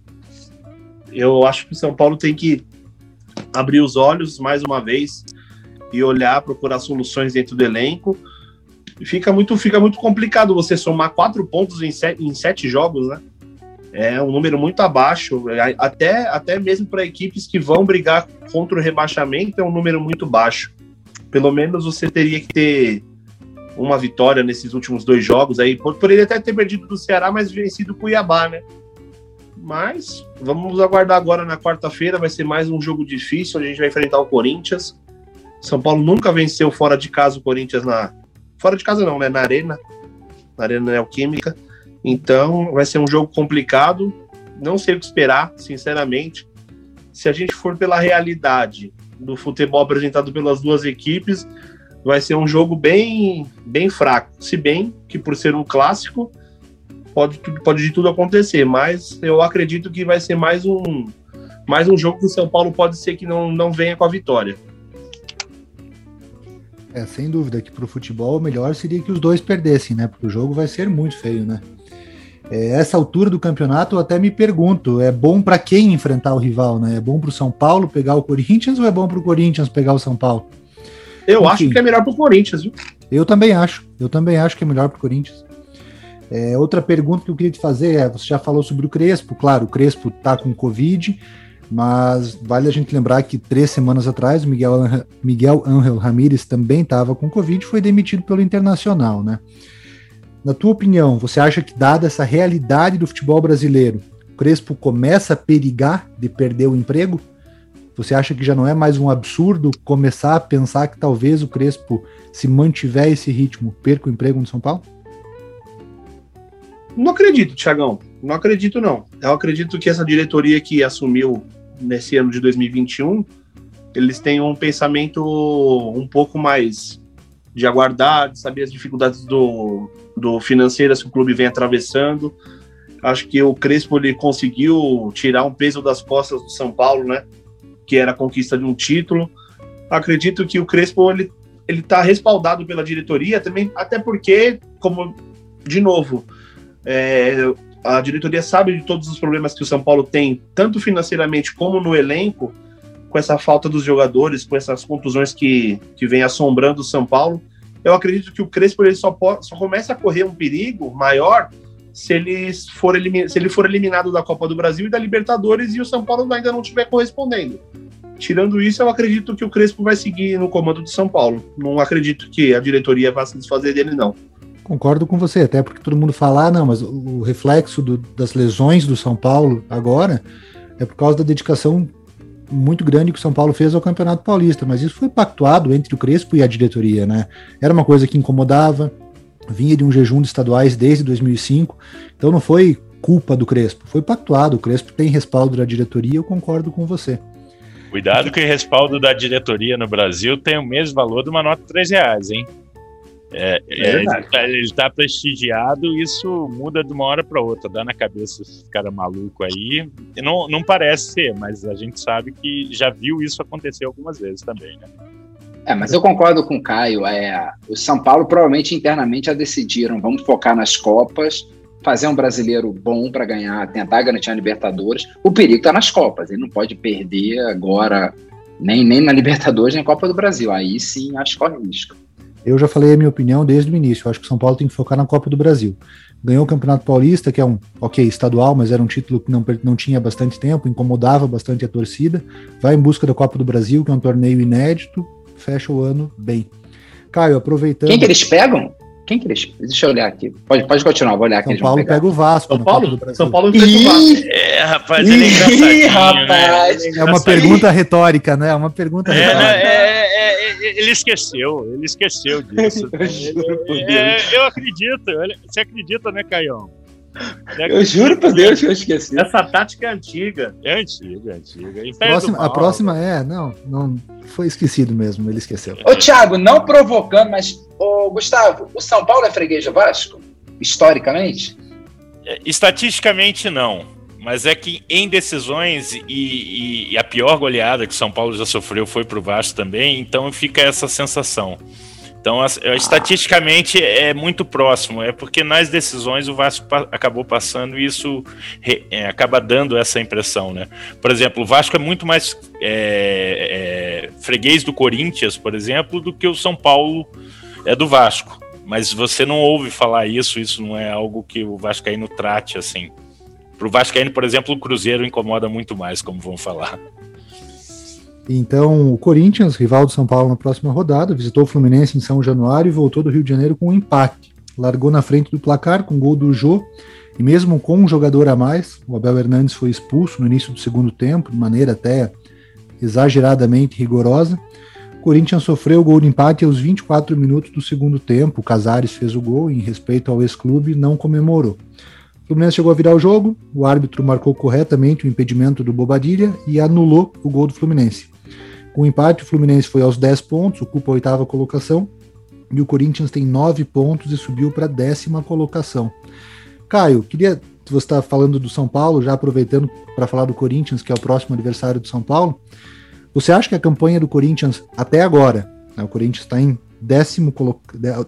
eu acho que o São Paulo tem que abrir os olhos mais uma vez e olhar, procurar soluções dentro do elenco. Fica muito, fica muito complicado você somar quatro pontos em sete, em sete jogos, né? É um número muito abaixo, até, até mesmo para equipes que vão brigar contra o rebaixamento, é um número muito baixo. Pelo menos você teria que ter uma vitória nesses últimos dois jogos aí. Poderia até ter perdido do Ceará, mas vencido o Cuiabá, né? Mas vamos aguardar agora na quarta-feira. Vai ser mais um jogo difícil. A gente vai enfrentar o Corinthians. São Paulo nunca venceu fora de casa o Corinthians na. Fora de casa não, né? Na Arena. Na Arena Neoquímica. Então vai ser um jogo complicado. Não sei o que esperar, sinceramente. Se a gente for pela realidade do futebol apresentado pelas duas equipes, vai ser um jogo bem, bem fraco. Se bem que por ser um clássico, pode, pode de tudo acontecer, mas eu acredito que vai ser mais um, mais um jogo que o São Paulo pode ser que não, não venha com a vitória. É, sem dúvida que para o futebol o melhor seria que os dois perdessem, né? Porque o jogo vai ser muito feio, né? É, essa altura do campeonato eu até me pergunto, é bom para quem enfrentar o rival, né? É bom para o São Paulo pegar o Corinthians ou é bom para o Corinthians pegar o São Paulo? Eu Enfim, acho que é melhor pro Corinthians, viu? Eu também acho. Eu também acho que é melhor pro Corinthians. É, outra pergunta que eu queria te fazer é: você já falou sobre o Crespo, claro, o Crespo tá com Covid, mas vale a gente lembrar que três semanas atrás o Miguel, Miguel Angel Ramírez também estava com Covid e foi demitido pelo Internacional, né? Na tua opinião, você acha que, dada essa realidade do futebol brasileiro, Crespo começa a perigar de perder o emprego? Você acha que já não é mais um absurdo começar a pensar que talvez o Crespo, se mantiver esse ritmo, perca o emprego no São Paulo? Não acredito, Tiagão. Não acredito, não. Eu acredito que essa diretoria que assumiu nesse ano de 2021, eles têm um pensamento um pouco mais de aguardar, de saber as dificuldades do, do financeiras que o clube vem atravessando. Acho que o Crespo ele conseguiu tirar um peso das costas do São Paulo, né? que era a conquista de um título. Acredito que o Crespo ele ele está respaldado pela diretoria também, até porque, como de novo, é, a diretoria sabe de todos os problemas que o São Paulo tem, tanto financeiramente como no elenco, com essa falta dos jogadores, com essas contusões que, que vem assombrando o São Paulo. Eu acredito que o Crespo ele só, pode, só começa a correr um perigo maior se ele, for se ele for eliminado da Copa do Brasil e da Libertadores e o São Paulo ainda não estiver correspondendo. Tirando isso, eu acredito que o Crespo vai seguir no comando de São Paulo. Não acredito que a diretoria vá se desfazer dele, não. Concordo com você, até porque todo mundo fala, ah, não, mas o reflexo do, das lesões do São Paulo agora é por causa da dedicação muito grande que o São Paulo fez ao Campeonato Paulista, mas isso foi pactuado entre o Crespo e a diretoria, né? Era uma coisa que incomodava, vinha de um jejum de estaduais desde 2005, então não foi culpa do Crespo, foi pactuado. O Crespo tem respaldo da diretoria, eu concordo com você. Cuidado que o respaldo da diretoria no Brasil tem o mesmo valor de uma nota de 3 reais, hein? É, é, ele está prestigiado, isso muda de uma hora para outra, dá na cabeça esse cara maluco aí. Não, não parece ser, mas a gente sabe que já viu isso acontecer algumas vezes também, né? É, mas eu concordo com o Caio. É, o São Paulo provavelmente internamente já decidiram, vamos focar nas Copas, fazer um brasileiro bom para ganhar, tentar garantir a Libertadores. O perigo está nas Copas, ele não pode perder agora nem, nem na Libertadores nem na Copa do Brasil. Aí sim acho que corre risco. Eu já falei a minha opinião desde o início. Eu acho que o São Paulo tem que focar na Copa do Brasil. Ganhou o Campeonato Paulista, que é um, ok, estadual, mas era um título que não, não tinha bastante tempo, incomodava bastante a torcida. Vai em busca da Copa do Brasil, que é um torneio inédito, fecha o ano bem. Caio, aproveitando. Quem que eles pegam? Quem que eles. Deixa eu olhar aqui. Pode, pode continuar, vou olhar aqui. São Paulo pega o Vasco. São Paulo? São Paulo pega o Vasco. É, rapaz, ele é engraçadinho, Ih, rapaz. Né? É uma pergunta retórica, né? É uma pergunta É, retórica. né, é, é, é, ele esqueceu, ele esqueceu disso. Eu juro por É, eu acredito, você acredita, né, Caião? Eu juro por Deus que eu esqueci. Essa tática é antiga. É antiga, é antiga. Império do Próxima- a próxima é, não, não foi esquecido mesmo, ele esqueceu. Ô, Thiago, não provocando, mas, ô, Gustavo, o São Paulo é freguês do Vasco? Historicamente? É, Estatisticamente, não. Mas é que em decisões e, e- e a pior goleada que o São Paulo já sofreu foi pro Vasco também, então fica essa sensação. Então, as- é, estatisticamente é muito próximo, é porque nas decisões o Vasco pa- acabou passando e isso re- é, acaba dando essa impressão, né? Por exemplo, o Vasco é muito mais é, é, freguês do Corinthians, por exemplo, do que o São Paulo é do Vasco. Mas você não ouve falar isso, isso não é algo que o Vascaíno trate assim. Pro Vascaíno, por exemplo, o Cruzeiro incomoda muito mais, como vão falar. Então, o Corinthians, rival do São Paulo na próxima rodada, visitou o Fluminense em São Januário e voltou do Rio de Janeiro com um empate. Largou na frente do placar com gol do Jô, e mesmo com um jogador a mais, o Abel Hernandes foi expulso no início do segundo tempo, de maneira até exageradamente rigorosa. O Corinthians sofreu o gol de empate aos 24 minutos do segundo tempo. O Casares fez o gol e, em respeito ao ex-clube, não comemorou. O Fluminense chegou a virar o jogo, o árbitro marcou corretamente o impedimento do Bobadilha e anulou o gol do Fluminense. Com o empate, o Fluminense foi aos 10 pontos, ocupa a oitava colocação, e o Corinthians tem 9 pontos e subiu para a décima colocação. Caio, queria. Você está falando do São Paulo, já aproveitando para falar do Corinthians, que é o próximo adversário do São Paulo. Você acha que a campanha do Corinthians, até agora, né, o Corinthians está em décimo,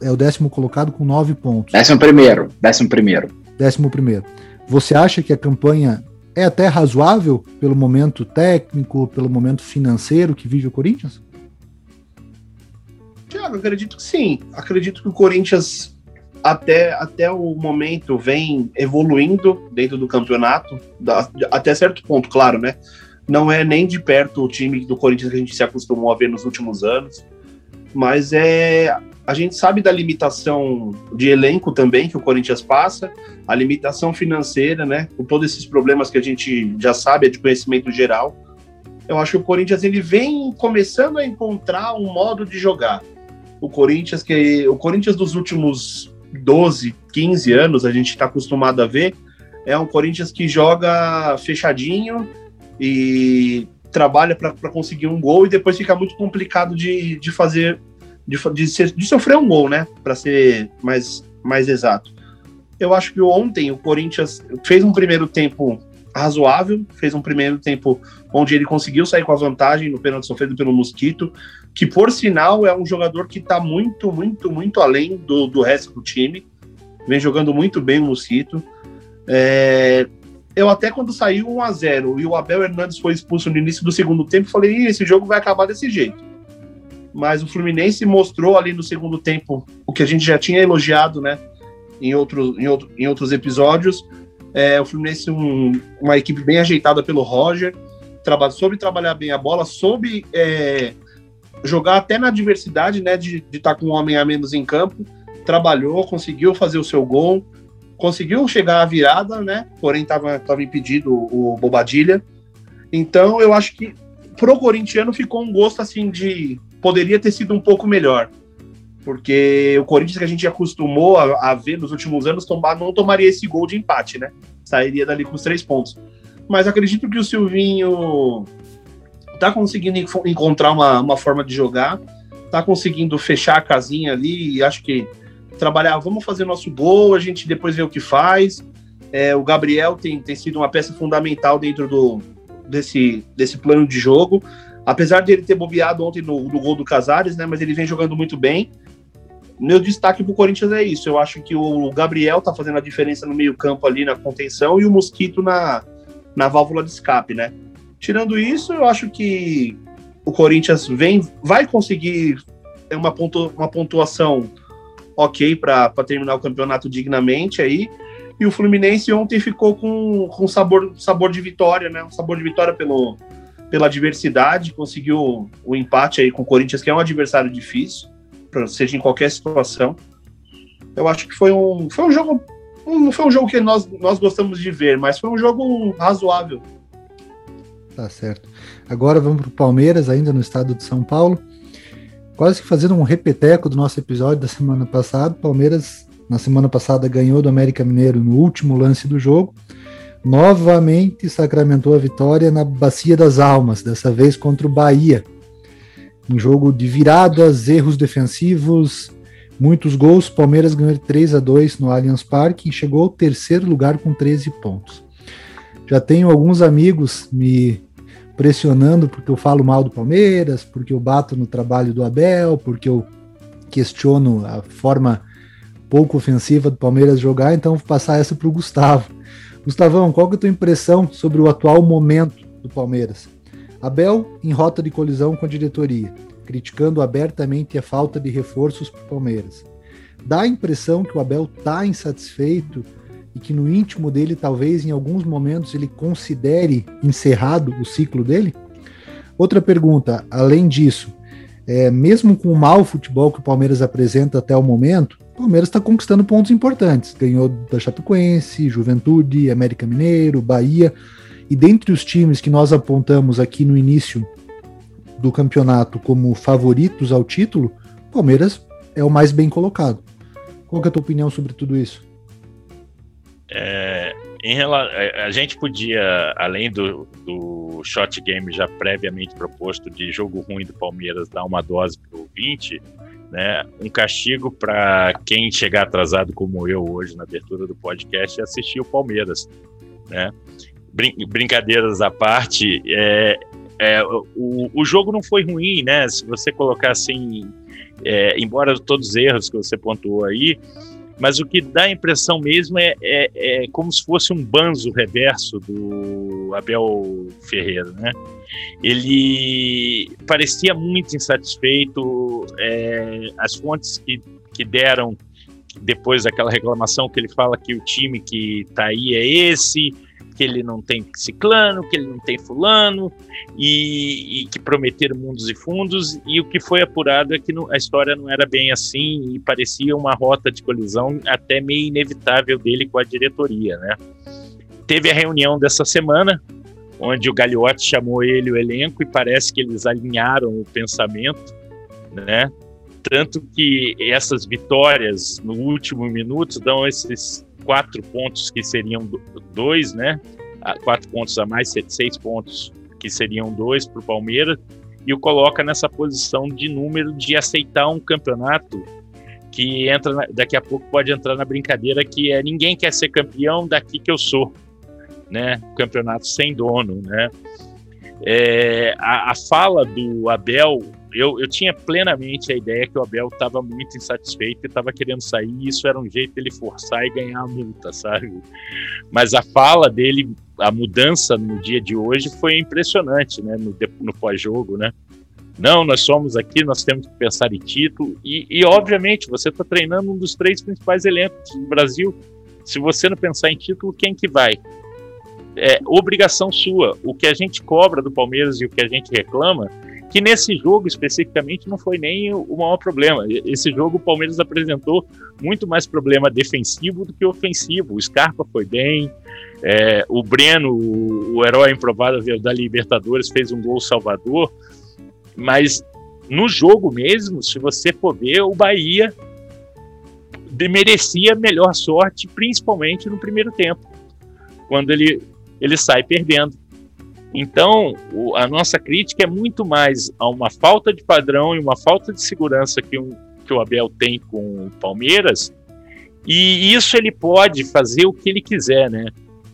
é o décimo colocado com 9 pontos. Décimo primeiro. Décimo primeiro. Décimo primeiro. Você acha que a campanha é até razoável pelo momento técnico, pelo momento financeiro que vive o Corinthians? Tiago, acredito que sim. Acredito que o Corinthians, até, até o momento, vem evoluindo dentro do campeonato, da- até certo ponto, claro, né? Não é nem de perto o time do Corinthians que a gente se acostumou a ver nos últimos anos, mas é. A gente sabe da limitação de elenco também que o Corinthians passa, a limitação financeira, né? Com todos esses problemas que a gente já sabe, é de conhecimento geral. Eu acho que o Corinthians ele vem começando a encontrar um modo de jogar o Corinthians, que o Corinthians dos últimos 12, 15 anos, a gente está acostumado a ver, é um Corinthians que joga fechadinho e trabalha para conseguir um gol e depois fica muito complicado de, de fazer, de, de, ser- de sofrer um gol, né? Para ser mais, mais exato. Eu acho que ontem o Corinthians fez um primeiro tempo razoável, fez um primeiro tempo onde ele conseguiu sair com a vantagem no pênalti sofrido pelo Mosquito, que por sinal é um jogador que está muito, muito, muito além do, do resto do time. Vem jogando muito bem o Mosquito. É, eu até quando saiu 1 a 0 e o Abel Hernandes foi expulso no início do segundo tempo, falei, esse jogo vai acabar desse jeito. Mas o Fluminense mostrou ali no segundo tempo o que a gente já tinha elogiado, né? Em, outro, em, outro, em outros episódios. É, o Fluminense, um, uma equipe bem ajeitada pelo Roger, traba, soube trabalhar bem a bola, soube é, jogar até na adversidade, né? De estar com um homem a menos em campo. Trabalhou, conseguiu fazer o seu gol, conseguiu chegar à virada, né? Porém, estava tava impedido o, o Bobadilha. Então, eu acho que pro corintiano ficou um gosto assim de poderia ter sido um pouco melhor. Porque o Corinthians que a gente acostumou a, a ver nos últimos anos tomar, não tomaria esse gol de empate, né? Sairia dali com os três pontos. Mas acredito que o Silvinho tá conseguindo enco- encontrar uma, uma forma de jogar, tá conseguindo fechar a casinha ali e acho que trabalhar, vamos fazer nosso gol, a gente depois vê o que faz. É, o Gabriel tem, tem sido uma peça fundamental dentro do, desse, desse plano de jogo. Apesar de ele ter bobeado ontem no, no gol do Casares, né? Mas ele vem jogando muito bem. Meu destaque pro Corinthians é isso. Eu acho que o Gabriel tá fazendo a diferença no meio-campo ali na contenção e o Mosquito na, na válvula de escape, né? Tirando isso, eu acho que o Corinthians vem, vai conseguir uma, pontu, uma pontuação ok para terminar o campeonato dignamente aí. E o Fluminense ontem ficou com, com sabor, sabor de vitória, né? Um sabor de vitória pelo, pela diversidade, conseguiu o empate aí com o Corinthians, que é um adversário difícil, seja em qualquer situação. Eu acho que foi um, foi um jogo. Não foi um jogo que nós, nós gostamos de ver, mas foi um jogo razoável. Tá certo. Agora vamos para o Palmeiras, ainda no estado de São Paulo. Quase que fazendo um repeteco do nosso episódio da semana passada. Palmeiras, na semana passada, ganhou do América Mineiro no último lance do jogo. Novamente sacramentou a vitória na Bacia das Almas, dessa vez contra o Bahia. Um jogo de viradas, erros defensivos, muitos gols. Palmeiras ganhou 3 a 2 no Allianz Parque e chegou ao terceiro lugar com 13 pontos. Já tenho alguns amigos me pressionando porque eu falo mal do Palmeiras, porque eu bato no trabalho do Abel, porque eu questiono a forma pouco ofensiva do Palmeiras jogar, então vou passar essa para o Gustavo. Gustavão, qual que é a tua impressão sobre o atual momento do Palmeiras? Abel em rota de colisão com a diretoria, criticando abertamente a falta de reforços para o Palmeiras. Dá a impressão que o Abel está insatisfeito e que no íntimo dele, talvez em alguns momentos, ele considere encerrado o ciclo dele? Outra pergunta, além disso, é, mesmo com o mau futebol que o Palmeiras apresenta até o momento, Palmeiras está conquistando pontos importantes. Ganhou da Chapecoense, Juventude, América Mineiro, Bahia. E dentre os times que nós apontamos aqui no início do campeonato como favoritos ao título, Palmeiras é o mais bem colocado. Qual é a tua opinião sobre tudo isso? É, em, a gente podia, além do, do shot game já previamente proposto de jogo ruim do Palmeiras, dar uma dose para o ouvinte, né? Um castigo para quem chegar atrasado como eu hoje na abertura do podcast e assistir o Palmeiras, né? Brin brincadeiras à parte, é, é, o, o jogo não foi ruim, né? Se você colocar assim, é, embora todos os erros que você pontuou aí, mas o que dá a impressão mesmo é, é, é, como se fosse um banzo reverso do Abel Ferreira, né? Ele parecia muito insatisfeito, é, as fontes que, que deram depois daquela reclamação que ele fala que o time que está aí é esse, que ele não tem ciclano, que ele não tem fulano, e, e, que prometeram mundos e fundos, e o que foi apurado é que a história não era bem assim, e parecia uma rota de colisão até meio inevitável dele com a diretoria, né? Teve a reunião dessa semana, onde o Gagliotti chamou ele, o elenco, e parece que eles alinharam o pensamento, né? Tanto que essas vitórias no último minuto dão esses quatro pontos que seriam dois, né? Quatro pontos a mais, seis pontos que seriam dois para o Palmeiras, e o coloca nessa posição de número de aceitar um campeonato que entra na, daqui a pouco pode entrar na brincadeira que é ninguém quer ser campeão daqui que eu sou, né? Campeonato sem dono, né? É, a, a, fala do Abel eu, eu tinha plenamente a ideia que o Abel estava muito insatisfeito e estava querendo sair, e isso era um jeito dele forçar e ganhar a multa, sabe? Mas a fala dele, a mudança no dia de hoje foi impressionante, né? No, no pós-jogo, né? Não, nós somos aqui, nós temos que pensar em título. E, e obviamente, você está treinando um dos três principais elencos do Brasil. Se você não pensar em título, quem que vai? É obrigação sua. O que a gente cobra do Palmeiras e o que a gente reclama que nesse jogo especificamente não foi nem o maior problema. Esse jogo o Palmeiras apresentou muito mais problema defensivo do que ofensivo. O Scarpa foi bem, é, o Breno, o, o herói improvável da Libertadores, fez um gol salvador, mas no jogo mesmo, se você for ver, o Bahia merecia melhor sorte, principalmente no primeiro tempo, quando ele, ele sai perdendo. Então, o, a nossa crítica é muito mais a uma falta de padrão e uma falta de segurança que, um, que o Abel tem com o Palmeiras, e isso ele pode fazer o que ele quiser, né?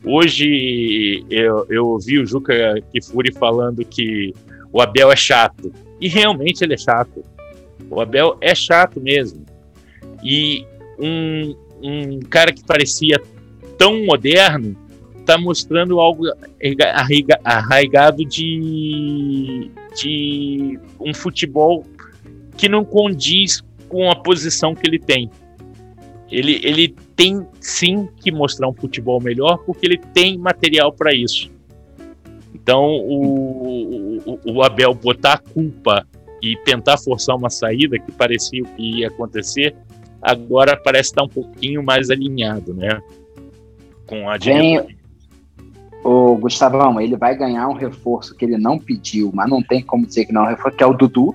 Hoje eu, eu ouvi o Juca Kifuri falando que o Abel é chato, e realmente ele é chato. O Abel é chato mesmo. E um, um cara que parecia tão moderno está mostrando algo arraigado de, de um futebol que não condiz com a posição que ele tem. Ele, ele tem sim que mostrar um futebol melhor porque ele tem material para isso. Então, o, o, o, Abel botar a culpa e tentar forçar uma saída que parecia que ia acontecer, agora parece estar um pouquinho mais alinhado, né? Com a diretoria. O Gustavão, ele vai ganhar um reforço que ele não pediu, mas não tem como dizer que não é um reforço, que é o Dudu.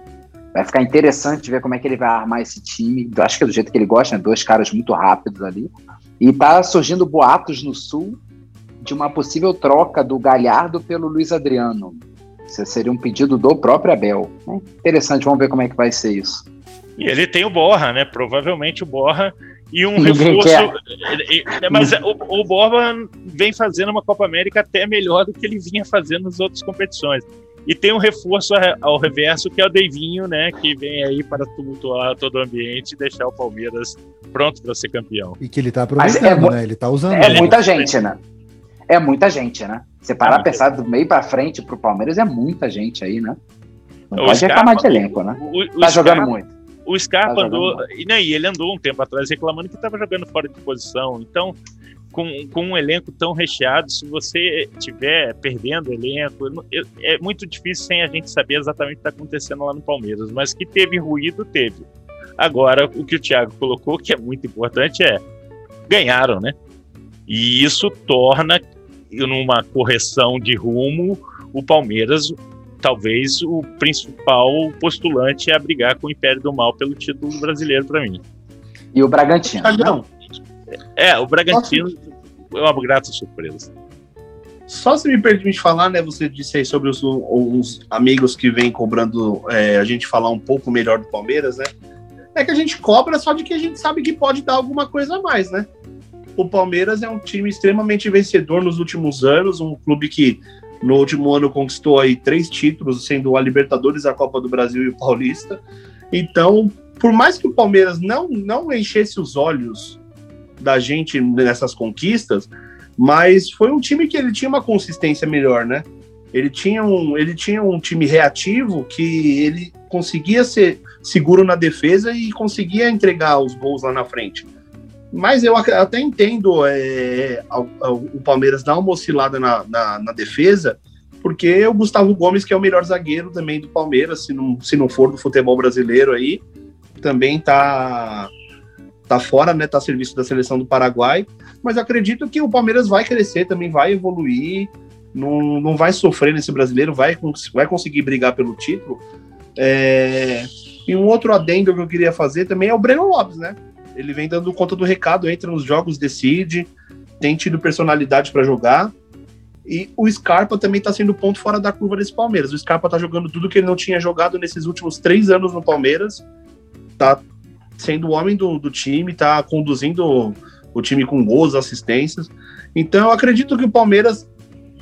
Vai ficar interessante ver como é que ele vai armar esse time. Acho que é do jeito que ele gosta, né? Dois caras muito rápidos ali. E tá surgindo boatos no Sul de uma possível troca do Galhardo pelo Luiz Adriano. Isso seria um pedido do próprio Abel. É interessante, vamos ver como é que vai ser isso. E ele tem o Borra, né? Provavelmente o Borra e um reforço. Quer. Mas o, o Borba vem fazendo uma Copa América até melhor do que ele vinha fazendo nas outras competições. E tem um reforço ao reverso, que é o Deivinho, né? Que vem aí para tumultuar todo o ambiente e deixar o Palmeiras pronto para ser campeão. E que ele está aproveitando, é, né? Ele está usando. É muita gente, né? É muita gente, né? Você parar é pensar do meio para frente pro Palmeiras, é muita gente aí, né? Não o pode Scarpa, reclamar de elenco, né? O, o tá jogando muito. O Scarpa tá andou. E, né, ele andou um tempo atrás reclamando que estava jogando fora de posição. Então, com, com um elenco tão recheado, se você estiver perdendo elenco, é muito difícil sem a gente saber exatamente o que está acontecendo lá no Palmeiras. Mas que teve ruído, teve. Agora, o que o Thiago colocou, que é muito importante, é ganharam, né? E isso torna, numa correção de rumo, o Palmeiras talvez o principal postulante a brigar com o Império do Mal pelo título brasileiro para mim. E o Bragantino? Não. É, o Bragantino é uma grata surpresa. Só se me permite falar, né? Você disse aí sobre os, os amigos que vêm cobrando é, a gente falar um pouco melhor do Palmeiras, né? É que a gente cobra só de que a gente sabe que pode dar alguma coisa a mais, né? O Palmeiras é um time extremamente vencedor nos últimos anos, um clube que no último ano conquistou aí três títulos, sendo a Libertadores, a Copa do Brasil e o Paulista. Então, por mais que o Palmeiras não, não enchesse os olhos da gente nessas conquistas, mas foi um time que ele tinha uma consistência melhor, né? Ele tinha um, ele tinha um time reativo que ele conseguia ser seguro na defesa e conseguia entregar os gols lá na frente. Mas eu até entendo é, o Palmeiras dar uma oscilada na, na, na, defesa, porque o Gustavo Gomes, que é o melhor zagueiro também do Palmeiras, se não, se não for do futebol brasileiro aí, também tá, tá fora, né? Tá a serviço da seleção do Paraguai. Mas acredito que o Palmeiras vai crescer, também vai evoluir, não, não vai sofrer nesse brasileiro, vai, vai conseguir brigar pelo título. É, e um outro adendo que eu queria fazer também é o Breno Lopes, né? Ele vem dando conta do recado, entra nos jogos, decide, tem tido personalidade para jogar. E o Scarpa também está sendo ponto fora da curva desse Palmeiras. O Scarpa está jogando tudo que ele não tinha jogado nesses últimos três anos no Palmeiras. Tá sendo o homem do, do time, tá conduzindo o time com gols, assistências. Então eu acredito que o Palmeiras,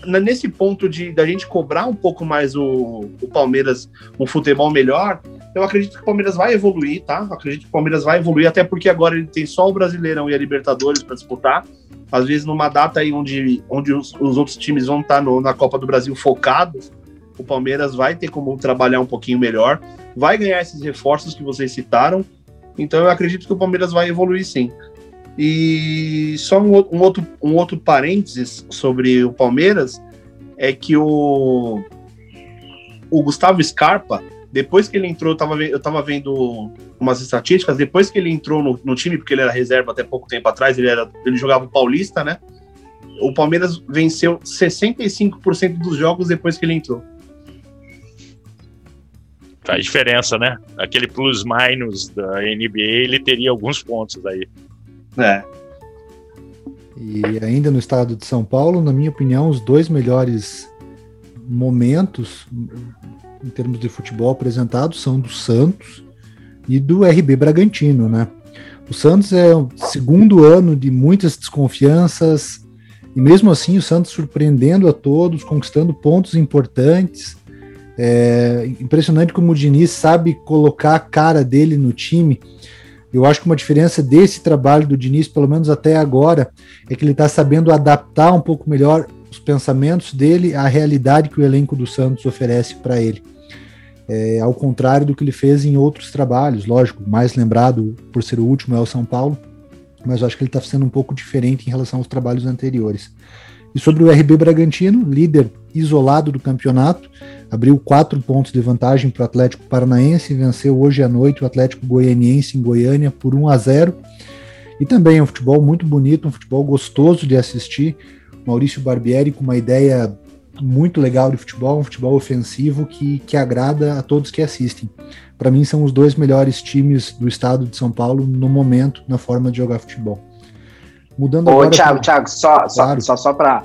nesse ponto de da gente cobrar um pouco mais o, o Palmeiras um futebol melhor, eu acredito que o Palmeiras vai evoluir, tá? Eu acredito que o Palmeiras vai evoluir, até porque agora ele tem só o Brasileirão e a Libertadores para disputar. Às vezes, numa data aí onde, onde os, os outros times vão estar tá no, na Copa do Brasil focados, o Palmeiras vai ter como trabalhar um pouquinho melhor, vai ganhar esses reforços que vocês citaram. Então, eu acredito que o Palmeiras vai evoluir sim. E só um, um, outro, um outro parênteses sobre o Palmeiras é que o, o Gustavo Scarpa depois que ele entrou, eu tava, eu tava vendo umas estatísticas, depois que ele entrou no, no, time, porque ele era reserva até pouco tempo atrás, ele, era, ele jogava o Paulista, né? O Palmeiras venceu 65% dos jogos depois que ele entrou. Faz diferença, né? Aquele plus-minus da NBA, ele teria alguns pontos aí. É. E ainda no estado de São Paulo, na minha opinião, os dois melhores momentos em termos de futebol apresentados são do Santos e do RB Bragantino, né? O Santos é o segundo ano de muitas desconfianças e mesmo assim o Santos surpreendendo a todos, conquistando pontos importantes. É impressionante como o Diniz sabe colocar a cara dele no time. Eu acho que uma diferença desse trabalho do Diniz, pelo menos até agora, é que ele está sabendo adaptar um pouco melhor os pensamentos dele à realidade que o elenco do Santos oferece para ele. é, ao contrário do que ele fez em outros trabalhos. Lógico, mais lembrado por ser o último é o São Paulo, mas eu acho que ele está sendo um pouco diferente em relação aos trabalhos anteriores. E sobre o RB Bragantino, líder isolado do campeonato, abriu quatro pontos de vantagem para o Atlético Paranaense, venceu hoje à noite o Atlético Goianiense em Goiânia por 1 a 0. E também é um futebol muito bonito, um futebol gostoso de assistir. Maurício Barbieri com uma ideia muito legal de futebol, um futebol ofensivo que, que agrada a todos que assistem. Para mim, são os dois melhores times do estado de São Paulo no momento na forma de jogar futebol. Mudando Ô, agora. Thiago, pra... Thiago, só, claro. só, só, só para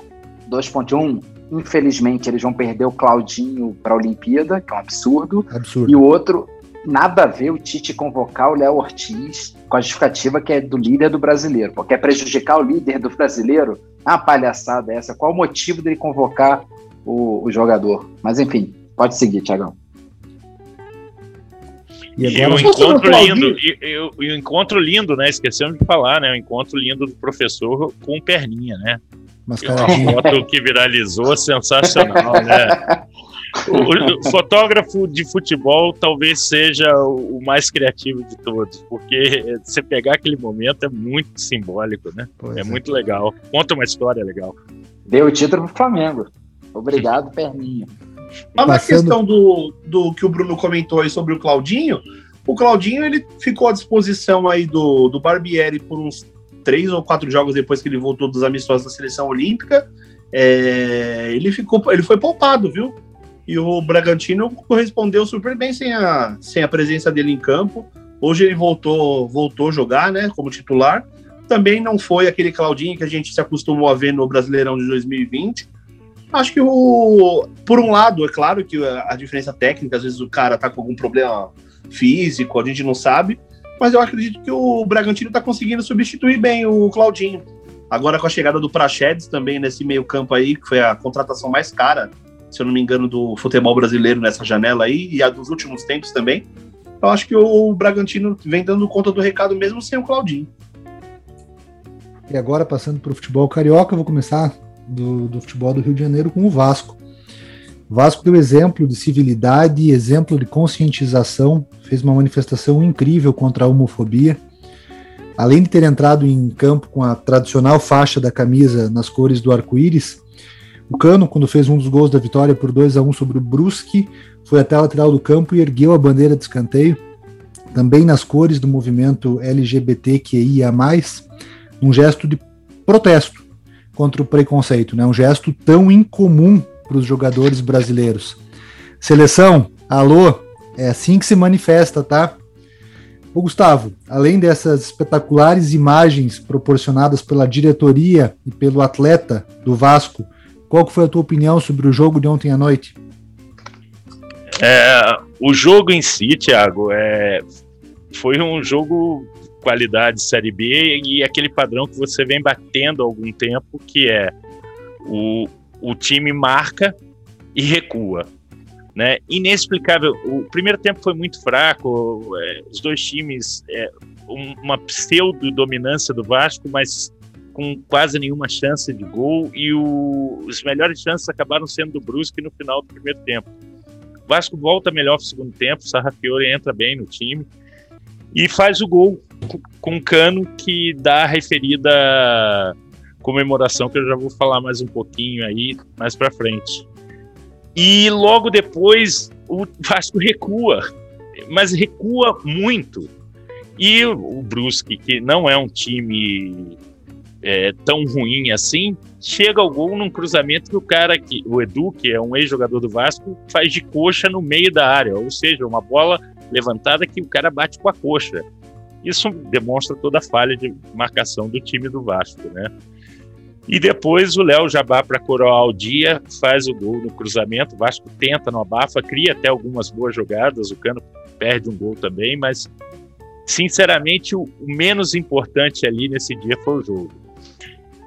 2.1, infelizmente eles vão perder o Claudinho para a Olimpíada, que é um absurdo. Absurdo. E o outro, nada a ver o Tite convocar o Léo Ortiz com a justificativa que é do líder do brasileiro. Porque é prejudicar o líder do brasileiro? Ah, palhaçada essa. Qual o motivo dele convocar o, o jogador? Mas enfim, pode seguir, Tiagão. E, agora... e o encontro lindo, e, o encontro lindo, né? Esquecemos de falar, né? O encontro lindo do professor com perninha, né? Mascaradinha. Uma foto que viralizou, sensacional, né? O, o, fotógrafo de futebol talvez seja o mais criativo de todos, porque você pegar aquele momento é muito simbólico, né? Pois é, é, muito legal. Conta uma história legal. Deu o título pro Flamengo. Obrigado, Perninha. Mas na questão do, do que o Bruno comentou aí sobre o Claudinho, o Claudinho ele ficou à disposição aí do, do Barbieri por uns três ou quatro jogos depois que ele voltou dos amistosos da seleção olímpica. É, ele ficou, ele foi poupado, viu? E o Bragantino correspondeu super bem sem a, sem a presença dele em campo. Hoje ele voltou, voltou a jogar, né, como titular. Também não foi aquele Claudinho que a gente se acostumou a ver no Brasileirão de 2020. Acho que o, por um lado, é claro que a, diferença técnica, às vezes o cara tá com algum problema físico, a gente não sabe, mas eu acredito que o Bragantino está conseguindo substituir bem o Claudinho. Agora com a chegada do Prachedes também nesse meio campo aí, que foi a contratação mais cara, se eu não me engano, do futebol brasileiro nessa janela aí, e a dos últimos tempos também. Eu acho que o Bragantino vem dando conta do recado mesmo sem o Claudinho. E agora, passando para o futebol carioca, eu vou começar do, do futebol do Rio de Janeiro com o Vasco. Vasco deu exemplo de civilidade, exemplo de conscientização, fez uma manifestação incrível contra a homofobia. Além de ter entrado em campo com a tradicional faixa da camisa nas cores do arco-íris, o Cano, quando fez um dos gols da vitória por 2 a 1 sobre o Brusque, foi até a lateral do campo e ergueu a bandeira de escanteio, também nas cores do movimento LGBTQIA+, um gesto de protesto contra o preconceito, né? um gesto tão incomum para os jogadores brasileiros. Seleção, alô, é assim que se manifesta, tá? Ô Gustavo, além dessas espetaculares imagens proporcionadas pela diretoria e pelo atleta do Vasco, qual foi a tua opinião sobre o jogo de ontem à noite? É, o jogo em si, Thiago, é, foi um jogo qualidade Série B e aquele padrão que você vem batendo há algum tempo, que é o, o time marca e recua. Né? Inexplicável. O primeiro tempo foi muito fraco, é, os dois times, é, um, uma pseudo-dominância do Vasco, mas com quase nenhuma chance de gol, e o, os melhores chances acabaram sendo do Brusque no final do primeiro tempo. O Vasco volta melhor no segundo tempo, Sarrafiore entra bem no time e faz o gol com um cano que dá a referida comemoração que eu já vou falar mais um pouquinho aí mais para frente. E logo depois o Vasco recua, mas recua muito. E o Brusque, que não é um time é, tão ruim assim, chega ao gol num cruzamento que o cara, que, o Edu, que é um ex-jogador do Vasco, faz de coxa no meio da área, ou seja, uma bola levantada que o cara bate com a coxa. Isso demonstra toda a falha de marcação do time do Vasco, né? E depois o Léo Jabá para coroar o dia, faz o gol no cruzamento. O Vasco tenta no abafa, cria até algumas boas jogadas. O Cano perde um gol também, mas sinceramente o, o menos importante ali nesse dia foi o jogo.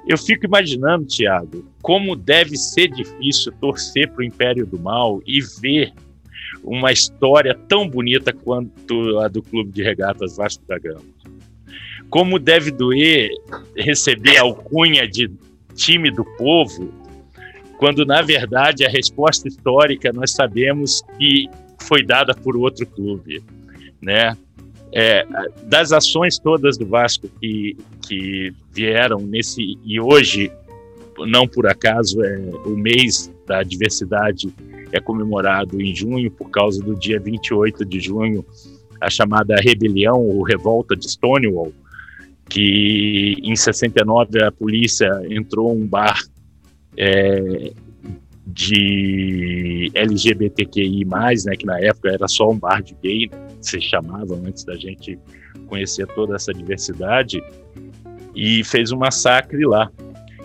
Eu fico imaginando, Thiago, como deve ser difícil torcer para o Império do Mal e ver uma história tão bonita quanto a do Clube de Regatas Vasco da Gama. Como deve doer receber a alcunha de time do povo, quando na verdade a resposta histórica nós sabemos que foi dada por outro clube, né? É, das ações todas do Vasco que, que vieram nesse e hoje não por acaso é o mês da diversidade é comemorado em junho por causa do dia 28 de junho a chamada rebelião ou revolta de Stonewall que em 69 a polícia entrou um bar é, de LGBTQI+, né, que na época era só um bar de gay, né, se chamava antes da gente conhecer toda essa diversidade, e fez um massacre lá.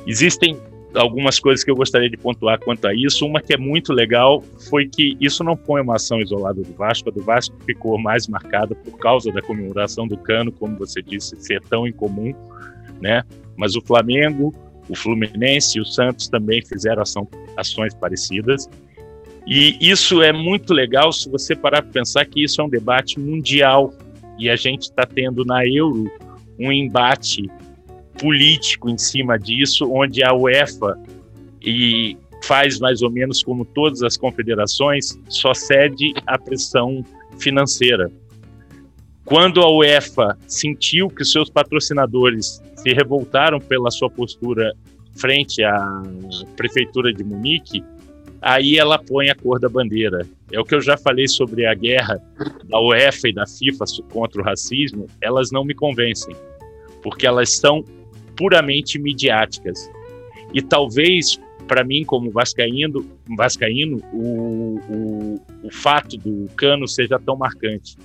Existem algumas coisas que eu gostaria de pontuar quanto a isso. Uma que é muito legal foi que isso não foi uma ação isolada do Vasco, a do Vasco ficou mais marcada por causa da comemoração do Cano, como você disse, ser tão incomum, né? Mas o Flamengo, o Fluminense e o Santos também fizeram ação, ações parecidas. E isso é muito legal se você parar para pensar que isso é um debate mundial e a gente está tendo na Euro um embate político em cima disso, onde a UEFA e faz mais ou menos como todas as confederações, só cede à pressão financeira. Quando a UEFA sentiu que seus patrocinadores se revoltaram pela sua postura frente à prefeitura de Munique, aí ela põe a cor da bandeira. É o que eu já falei sobre a guerra da UEFA e da FIFA contra o racismo, elas não me convencem, porque elas são puramente midiáticas. E talvez, para mim, como vascaíno, vascaíno o, o, o fato do Cano seja tão marcante.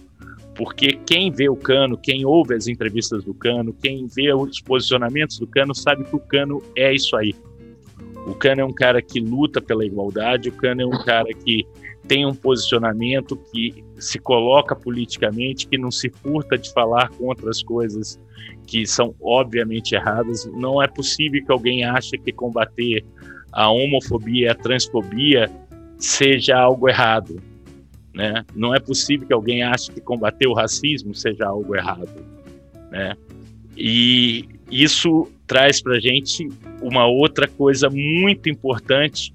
Porque quem vê o Cano, quem ouve as entrevistas do Cano, quem vê os posicionamentos do Cano, sabe que o Cano é isso aí. O Cano é um cara que luta pela igualdade, o Cano é um cara que tem um posicionamento que se coloca politicamente, que não se furta de falar contra as coisas que são obviamente erradas. Não é possível que alguém ache que combater a homofobia, a transfobia seja algo errado, né? Não é possível que alguém ache que combater o racismo seja algo errado, né? E isso traz para gente uma outra coisa muito importante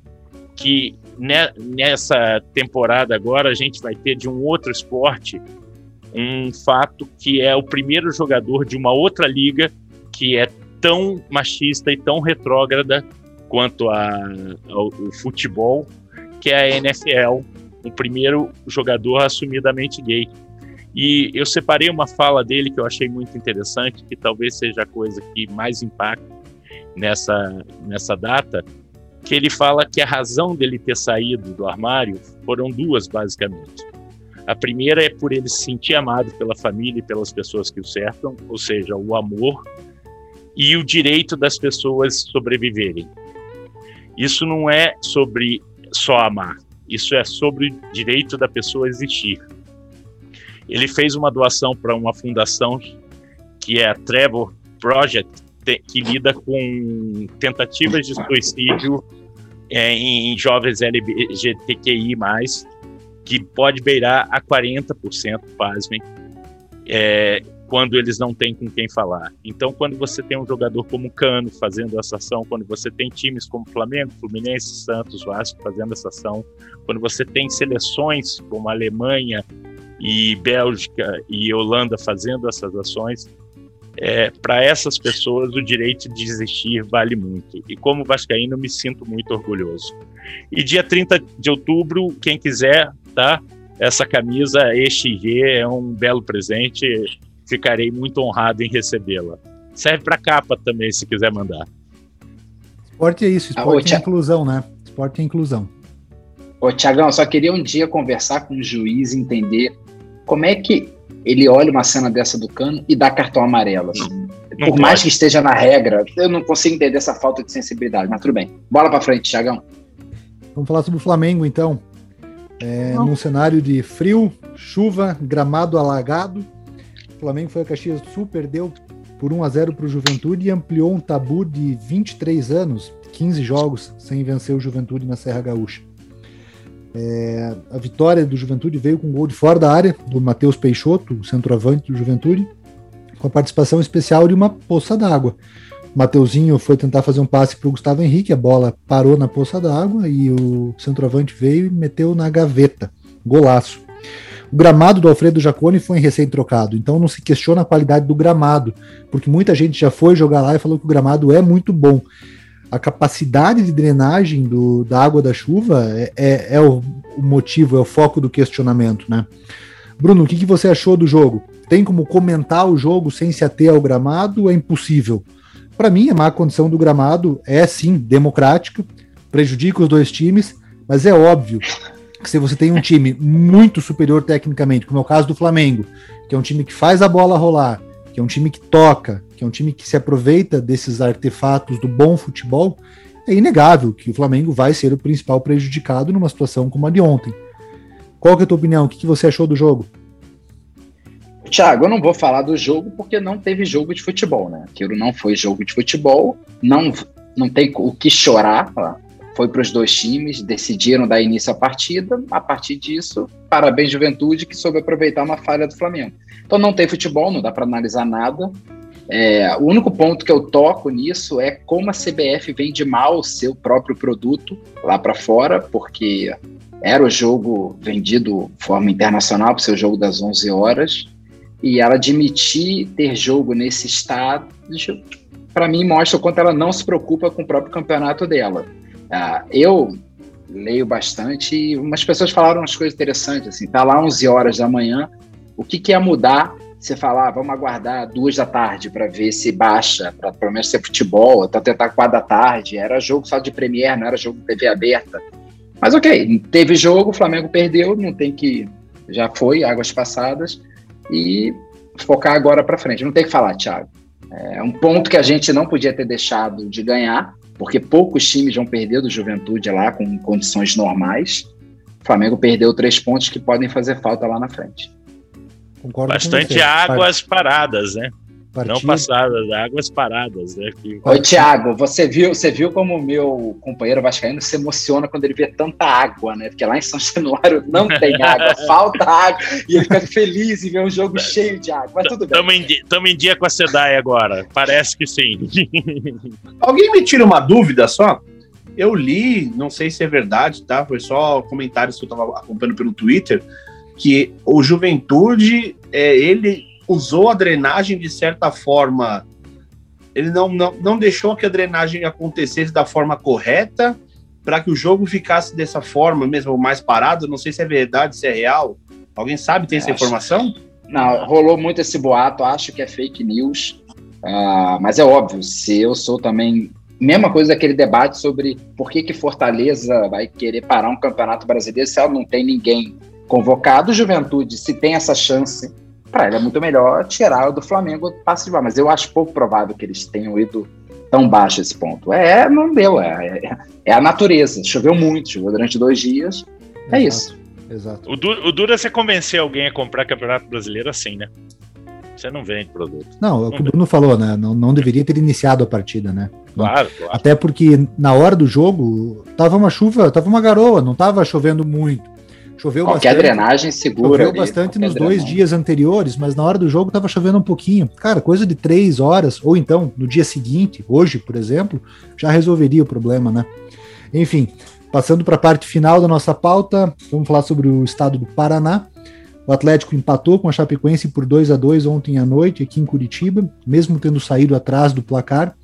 que nessa temporada agora a gente vai ter de um outro esporte um fato que é o primeiro jogador de uma outra liga que é tão machista e tão retrógrada quanto a, ao, o futebol, que é a NFL, o primeiro jogador assumidamente gay. E eu separei uma fala dele que eu achei muito interessante, que talvez seja a coisa que mais impacta nessa, nessa data, que ele fala que a razão dele ter saído do armário foram duas, basicamente. A primeira é por ele se sentir amado pela família e pelas pessoas que o cercam, ou seja, o amor e o direito das pessoas sobreviverem. Isso não é sobre só amar, isso é sobre o direito da pessoa existir. Ele fez uma doação para uma fundação que é a Trevor Project, que lida com tentativas de suicídio é, em jovens LGBTQI+, que pode beirar a 40%, pasmem, é, quando eles não têm com quem falar. Então, quando você tem um jogador como Cano fazendo essa ação, quando você tem times como Flamengo, Fluminense, Santos, Vasco fazendo essa ação, quando você tem seleções como Alemanha e Bélgica e Holanda fazendo essas ações, é, para essas pessoas o direito de existir vale muito. E como vascaíno, me sinto muito orgulhoso. E dia 30 de outubro, quem quiser, tá? Essa camisa EXG é um belo presente. Ficarei muito honrado em recebê-la. Serve para capa também, se quiser mandar. Esporte é isso, esporte ah, é inclusão, né? Esporte é inclusão. Ô, Tiagão, só queria um dia conversar com o juiz e entender como é que ele olha uma cena dessa do cano e dá cartão amarelo. Assim. Não Por mais que esteja na regra, eu não consigo entender essa falta de sensibilidade, mas tudo bem. Bola para frente, Tiagão. Vamos falar sobre o Flamengo, então. É, num cenário de frio, chuva, gramado alagado, o Flamengo foi a Caxias do Sul, perdeu por 1 a 0 para o Juventude e ampliou um tabu de 23 anos, 15 jogos sem vencer o Juventude na Serra Gaúcha. É, a vitória do Juventude veio com um gol de fora da área, do Matheus Peixoto, o centroavante do Juventude, com a participação especial de uma poça d'água. Mateuzinho foi tentar fazer um passe para o Gustavo Henrique, a bola parou na poça d'água e o centroavante veio e meteu na gaveta. Golaço. O gramado do Alfredo Jaconi foi recém-trocado, então não se questiona a qualidade do gramado, porque muita gente já foi jogar lá e falou que o gramado é muito bom. A capacidade de drenagem do, da água da chuva é, é, é o, o, motivo, é o foco do questionamento, né? Bruno, o que, que você achou do jogo? Tem como comentar o jogo sem se ater ao gramado? É impossível. Para mim, a má condição do gramado é sim democrática, prejudica os dois times, mas é óbvio que se você tem um time muito superior tecnicamente, como é o caso do Flamengo, que é um time que faz a bola rolar, que é um time que toca, que é um time que se aproveita desses artefatos do bom futebol, é inegável que o Flamengo vai ser o principal prejudicado numa situação como a de ontem. Qual que é a tua opinião? O que, que você achou do jogo? Tiago, eu não vou falar do jogo porque não teve jogo de futebol, né? Aquilo não foi jogo de futebol, não, não tem o que chorar foi para os dois times, decidiram dar início à partida. A partir disso, parabéns, Juventude, que soube aproveitar uma falha do Flamengo. Então não tem futebol, não dá para analisar nada. É, o único ponto que eu toco nisso é como a CBF vende mal o seu próprio produto lá para fora, porque era o jogo vendido de forma internacional para o seu jogo das 11 horas, e ela admitir ter jogo nesse estádio, para mim mostra o quanto ela não se preocupa com o próprio campeonato dela. Uh, eu leio bastante e umas pessoas falaram umas coisas interessantes, assim, tá lá 11 horas da manhã, o que, que ia mudar você falar, ah, vamos aguardar duas da tarde para ver se baixa, para pelo menos ser futebol, até tentar quatro da tarde, era jogo só de Premier, não era jogo de TV aberta. Mas ok, teve jogo, o Flamengo perdeu, não tem que, já foi, águas passadas, e focar agora para frente, não tem que falar, Thiago. É um ponto que a gente não podia ter deixado de ganhar, porque poucos times vão perder do Juventude lá com condições normais. O Flamengo perdeu três pontos que podem fazer falta lá na frente. Concordo Bastante águas paradas, né? Não passadas, águas paradas. Né? Que... Oi, Thiago, você viu, você viu como o meu companheiro Vascaíno se emociona quando ele vê tanta água, né? Porque lá em São Januário não tem água, falta água, e ele fica feliz em ver um jogo cheio de água. Mas tudo bem. Estamos em, dia com a SEDAI agora. Parece que sim. Alguém me tira uma dúvida só? Eu li, não sei se é verdade, tá? Foi só comentários que eu estava acompanhando pelo Twitter, que o Juventude, é, ele usou a drenagem de certa forma. Ele não, não, não deixou que a drenagem acontecesse da forma correta para que o jogo ficasse dessa forma mesmo, mais parado. Não sei se é verdade, se é real. Alguém sabe, tem essa informação? Não, rolou muito esse boato, acho que é fake news. Uh, mas é óbvio, se eu sou também. Mesma coisa daquele debate sobre por que, que Fortaleza vai querer parar um campeonato brasileiro se ela não tem ninguém convocado. Juventude, se tem essa chance para ele é muito melhor tirar o do Flamengo passe de bola. Mas eu acho pouco provável que eles tenham ido tão baixo esse ponto. É, não deu, é, é, é a natureza. Choveu muito, choveu durante dois dias. É isso. Exato. O, du o duro é você convencer alguém a comprar Campeonato Brasileiro assim, né? Você não vende produto. Não, é o que o Bruno falou, né? Não, não deveria ter iniciado a partida, né? Claro, claro. Até porque na hora do jogo tava uma chuva, tava uma garoa, não tava chovendo muito. Choveu Qualquer bastante. drenagem segura. Choveu ali, bastante nos drenagem. dois dias anteriores, mas na hora do jogo estava chovendo um pouquinho. Cara, coisa de três horas, ou então no dia seguinte, hoje, por exemplo, já resolveria o problema, né? Enfim, passando para a parte final da nossa pauta, vamos falar sobre o estado do Paraná. O Atlético empatou com a Chapecoense por 2 a 2 ontem à noite aqui em Curitiba, mesmo tendo saído atrás do placar.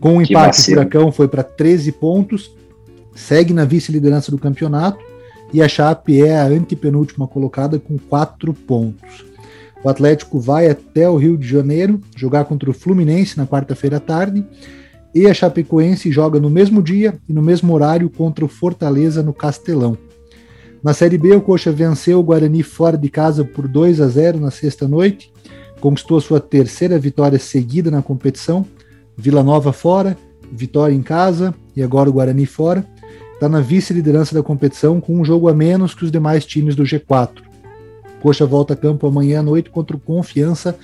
Com o um empate, o Furacão foi para 13 pontos, segue na vice-liderança do campeonato e a Chape é a antepenúltima colocada com quatro pontos. O Atlético vai até o Rio de Janeiro jogar contra o Fluminense na quarta-feira à tarde e a Chapecoense joga no mesmo dia e no mesmo horário contra o Fortaleza no Castelão. Na Série B, o Coxa venceu o Guarani fora de casa por 2 a 0 na sexta noite, conquistou sua terceira vitória seguida na competição. Vila Nova fora, vitória em casa e agora o Guarani fora está na vice-liderança da competição com um jogo a menos que os demais times do G4. Coxa volta a campo amanhã à noite contra o Confiança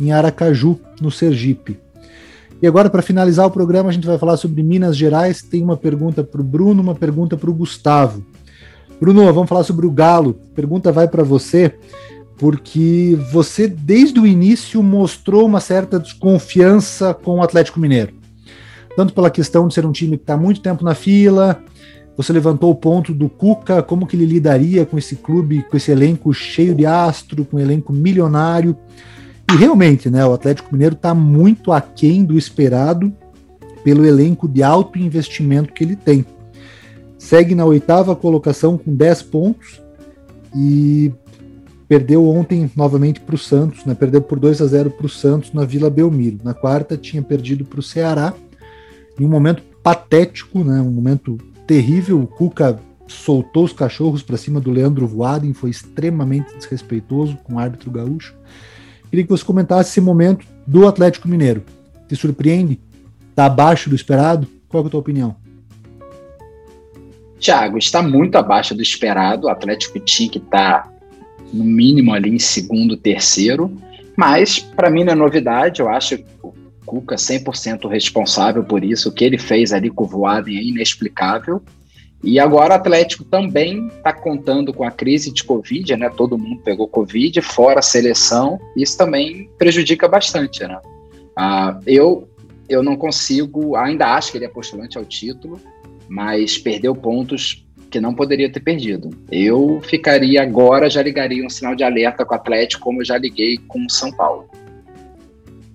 em Aracaju, no Sergipe. E agora, para finalizar o programa, a gente vai falar sobre Minas Gerais. Tem uma pergunta para o Bruno, uma pergunta para o Gustavo. Bruno, vamos falar sobre o Galo. Pergunta vai para você, porque você, desde o início, mostrou uma certa desconfiança com o Atlético Mineiro. Tanto pela questão de ser um time que está muito tempo na fila, Você levantou o ponto do Cuca, como que ele lidaria com esse clube, com esse elenco cheio de astro, com um elenco milionário. E realmente, né, o Atlético Mineiro está muito aquém do esperado pelo elenco de alto investimento que ele tem. Segue na oitava colocação com 10 pontos e perdeu ontem novamente para o Santos, né? perdeu por 2 a 0 para o Santos na Vila Belmiro. Na quarta tinha perdido para o Ceará em um momento patético, né? um momento terrível. O Cuca soltou os cachorros para cima do Leandro Voaden, foi extremamente desrespeitoso com o árbitro gaúcho. Queria que você comentasse esse momento do Atlético Mineiro. Te surpreende? Está abaixo do esperado? Qual é a tua opinião? Thiago, está muito abaixo do esperado. O Atlético tinha que estar tá, no mínimo ali em segundo, terceiro. Mas, para mim, não é novidade. Eu acho o Cuca 100% responsável por isso. O que ele fez ali com o Voaden é inexplicável. E agora o Atlético também está contando com a crise de Covid, né? Todo mundo pegou Covid, fora a seleção. Isso também prejudica bastante, né? Ah, eu, eu não consigo, ainda acho que ele é postulante ao título, mas perdeu pontos que não poderia ter perdido. Eu ficaria agora, já ligaria um sinal de alerta com o Atlético, como eu já liguei com o São Paulo.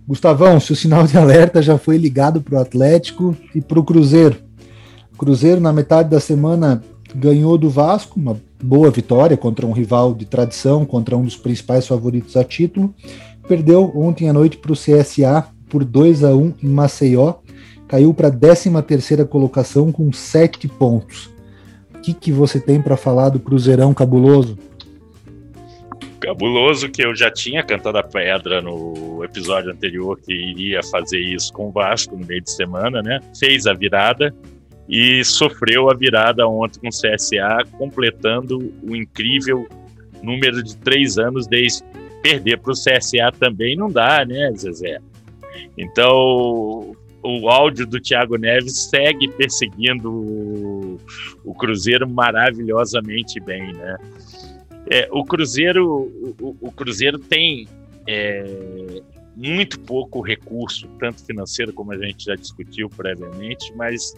Gustavão, se o sinal de alerta já foi ligado para o Atlético e para o Cruzeiro. Cruzeiro, na metade da semana, ganhou do Vasco, uma boa vitória contra um rival de tradição, contra um dos principais favoritos a título. Perdeu ontem à noite para o CSA por 2 a 1 em Maceió. Caiu para a 13 colocação com 7 pontos. O que, que você tem para falar do Cruzeirão cabuloso? Cabuloso que eu já tinha cantado a pedra no episódio anterior que iria fazer isso com o Vasco no meio de semana, né? Fez a virada, e sofreu a virada ontem com o CSA, completando o incrível número de três anos desde perder para o CSA também não dá, né, Zezé? Então, o áudio do Thiago Neves segue perseguindo o, o Cruzeiro maravilhosamente bem, né? É, o Cruzeiro, o, o Cruzeiro tem é, muito pouco recurso, tanto financeiro como a gente já discutiu previamente, mas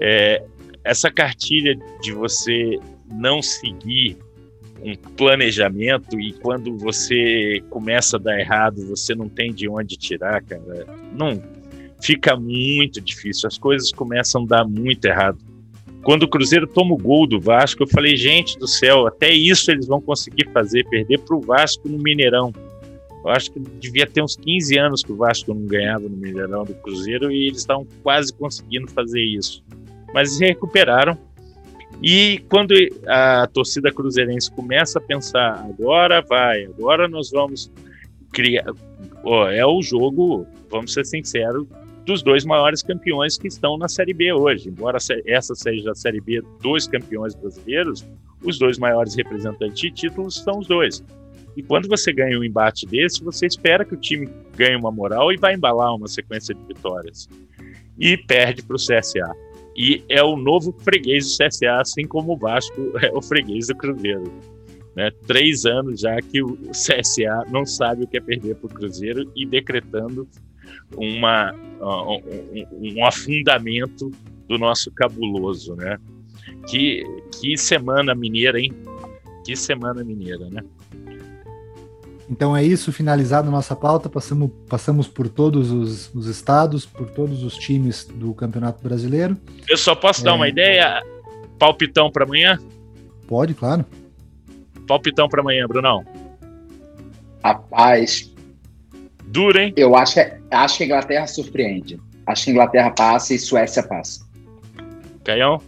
é, essa cartilha de você não seguir um planejamento e quando você começa a dar errado, você não tem de onde tirar, cara, não fica muito difícil. As coisas começam a dar muito errado. Quando o Cruzeiro toma o gol do Vasco, eu falei, gente do céu, até isso eles vão conseguir fazer, perder para o Vasco no Mineirão. Eu acho que devia ter uns 15 anos que o Vasco não ganhava no Mineirão do Cruzeiro e eles estavam quase conseguindo fazer isso mas recuperaram. E quando a torcida cruzeirense começa a pensar, agora vai, agora nós vamos criar. Oh, é o jogo, vamos ser sinceros, dos dois maiores campeões que estão na Série B hoje. Embora essa seja a Série B dos campeões brasileiros, os dois maiores representantes de títulos são os dois. E quando você ganha um embate desse, você espera que o time ganhe uma moral e vai embalar uma sequência de vitórias. E perde para o CSA e é o novo freguês do CSA, assim como o Vasco é o freguês do Cruzeiro. Né? Três anos já que o CSA não sabe o que é perder para o Cruzeiro e decretando uma, um, um, afundamento do nosso cabuloso, né? Que, que semana mineira, hein? Que semana mineira, né? Então é isso, finalizado nossa pauta, passamos, passamos por todos os, os, estados, por todos os times do Campeonato Brasileiro. Eu só posso é... dar uma é. ideia? Palpitão para amanhã? Pode, claro. Palpitão para amanhã, Brunão. Rapaz. Duro, hein? Eu acho que, acho que a Inglaterra surpreende. Acho que a Inglaterra passa e Suécia passa. Caião?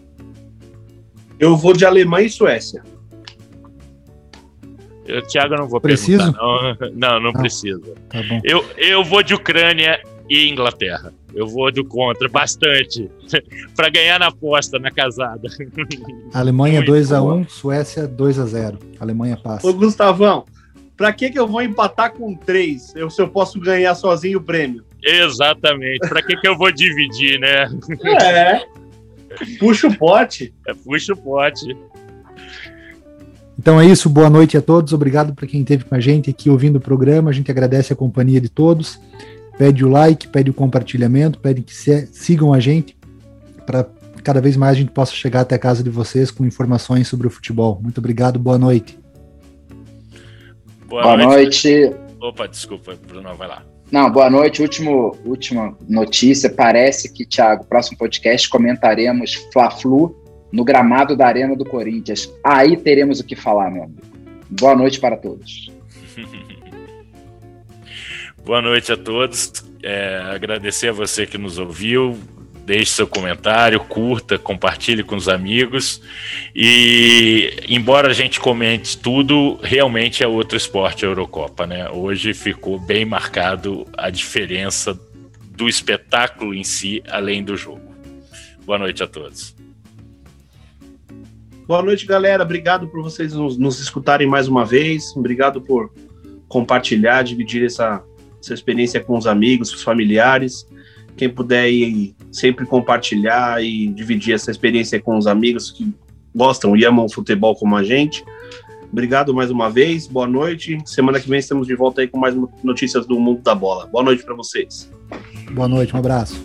Eu vou de Alemanha e Suécia. Eu, Thiago, não vou Preciso? perguntar. Não, não, não ah, precisa. Tá eu, eu vou de Ucrânia e Inglaterra. Eu vou do contra bastante. para ganhar na aposta, na casada. Alemanha 2x1, um, Suécia 2x0. Alemanha passa. Ô, Gustavão, pra que, que eu vou empatar com 3 eu, se eu posso ganhar sozinho o prêmio? Exatamente. Pra que, que eu vou dividir, né? É. Puxa o pote. É, puxa o pote. Então é isso, boa noite a todos. Obrigado para quem esteve com a gente aqui ouvindo o programa. A gente agradece a companhia de todos. Pede o like, pede o compartilhamento, pede que se, sigam a gente para cada vez mais a gente possa chegar até a casa de vocês com informações sobre o futebol. Muito obrigado, boa noite. Boa, boa noite. noite. Opa, desculpa, Bruno, vai lá. Não, boa noite. Último, última notícia. Parece que, Thiago, próximo podcast comentaremos Fla-Flu no gramado da Arena do Corinthians. Aí teremos o que falar, meu amigo. Boa noite para todos. Boa noite a todos. É, agradecer a você que nos ouviu. Deixe seu comentário, curta, compartilhe com os amigos. E, embora a gente comente tudo, realmente é outro esporte a Eurocopa, né? Hoje ficou bem marcado a diferença do espetáculo em si, além do jogo. Boa noite a todos. Boa noite, galera. Obrigado por vocês nos, nos escutarem mais uma vez. Obrigado por compartilhar, dividir essa, essa experiência com os amigos, os familiares. Quem puder ir sempre compartilhar e dividir essa experiência com os amigos que gostam e amam futebol como a gente. Obrigado mais uma vez, boa noite. Semana que vem estamos de volta aí com mais notícias do mundo da bola. Boa noite para vocês. Boa noite, um abraço.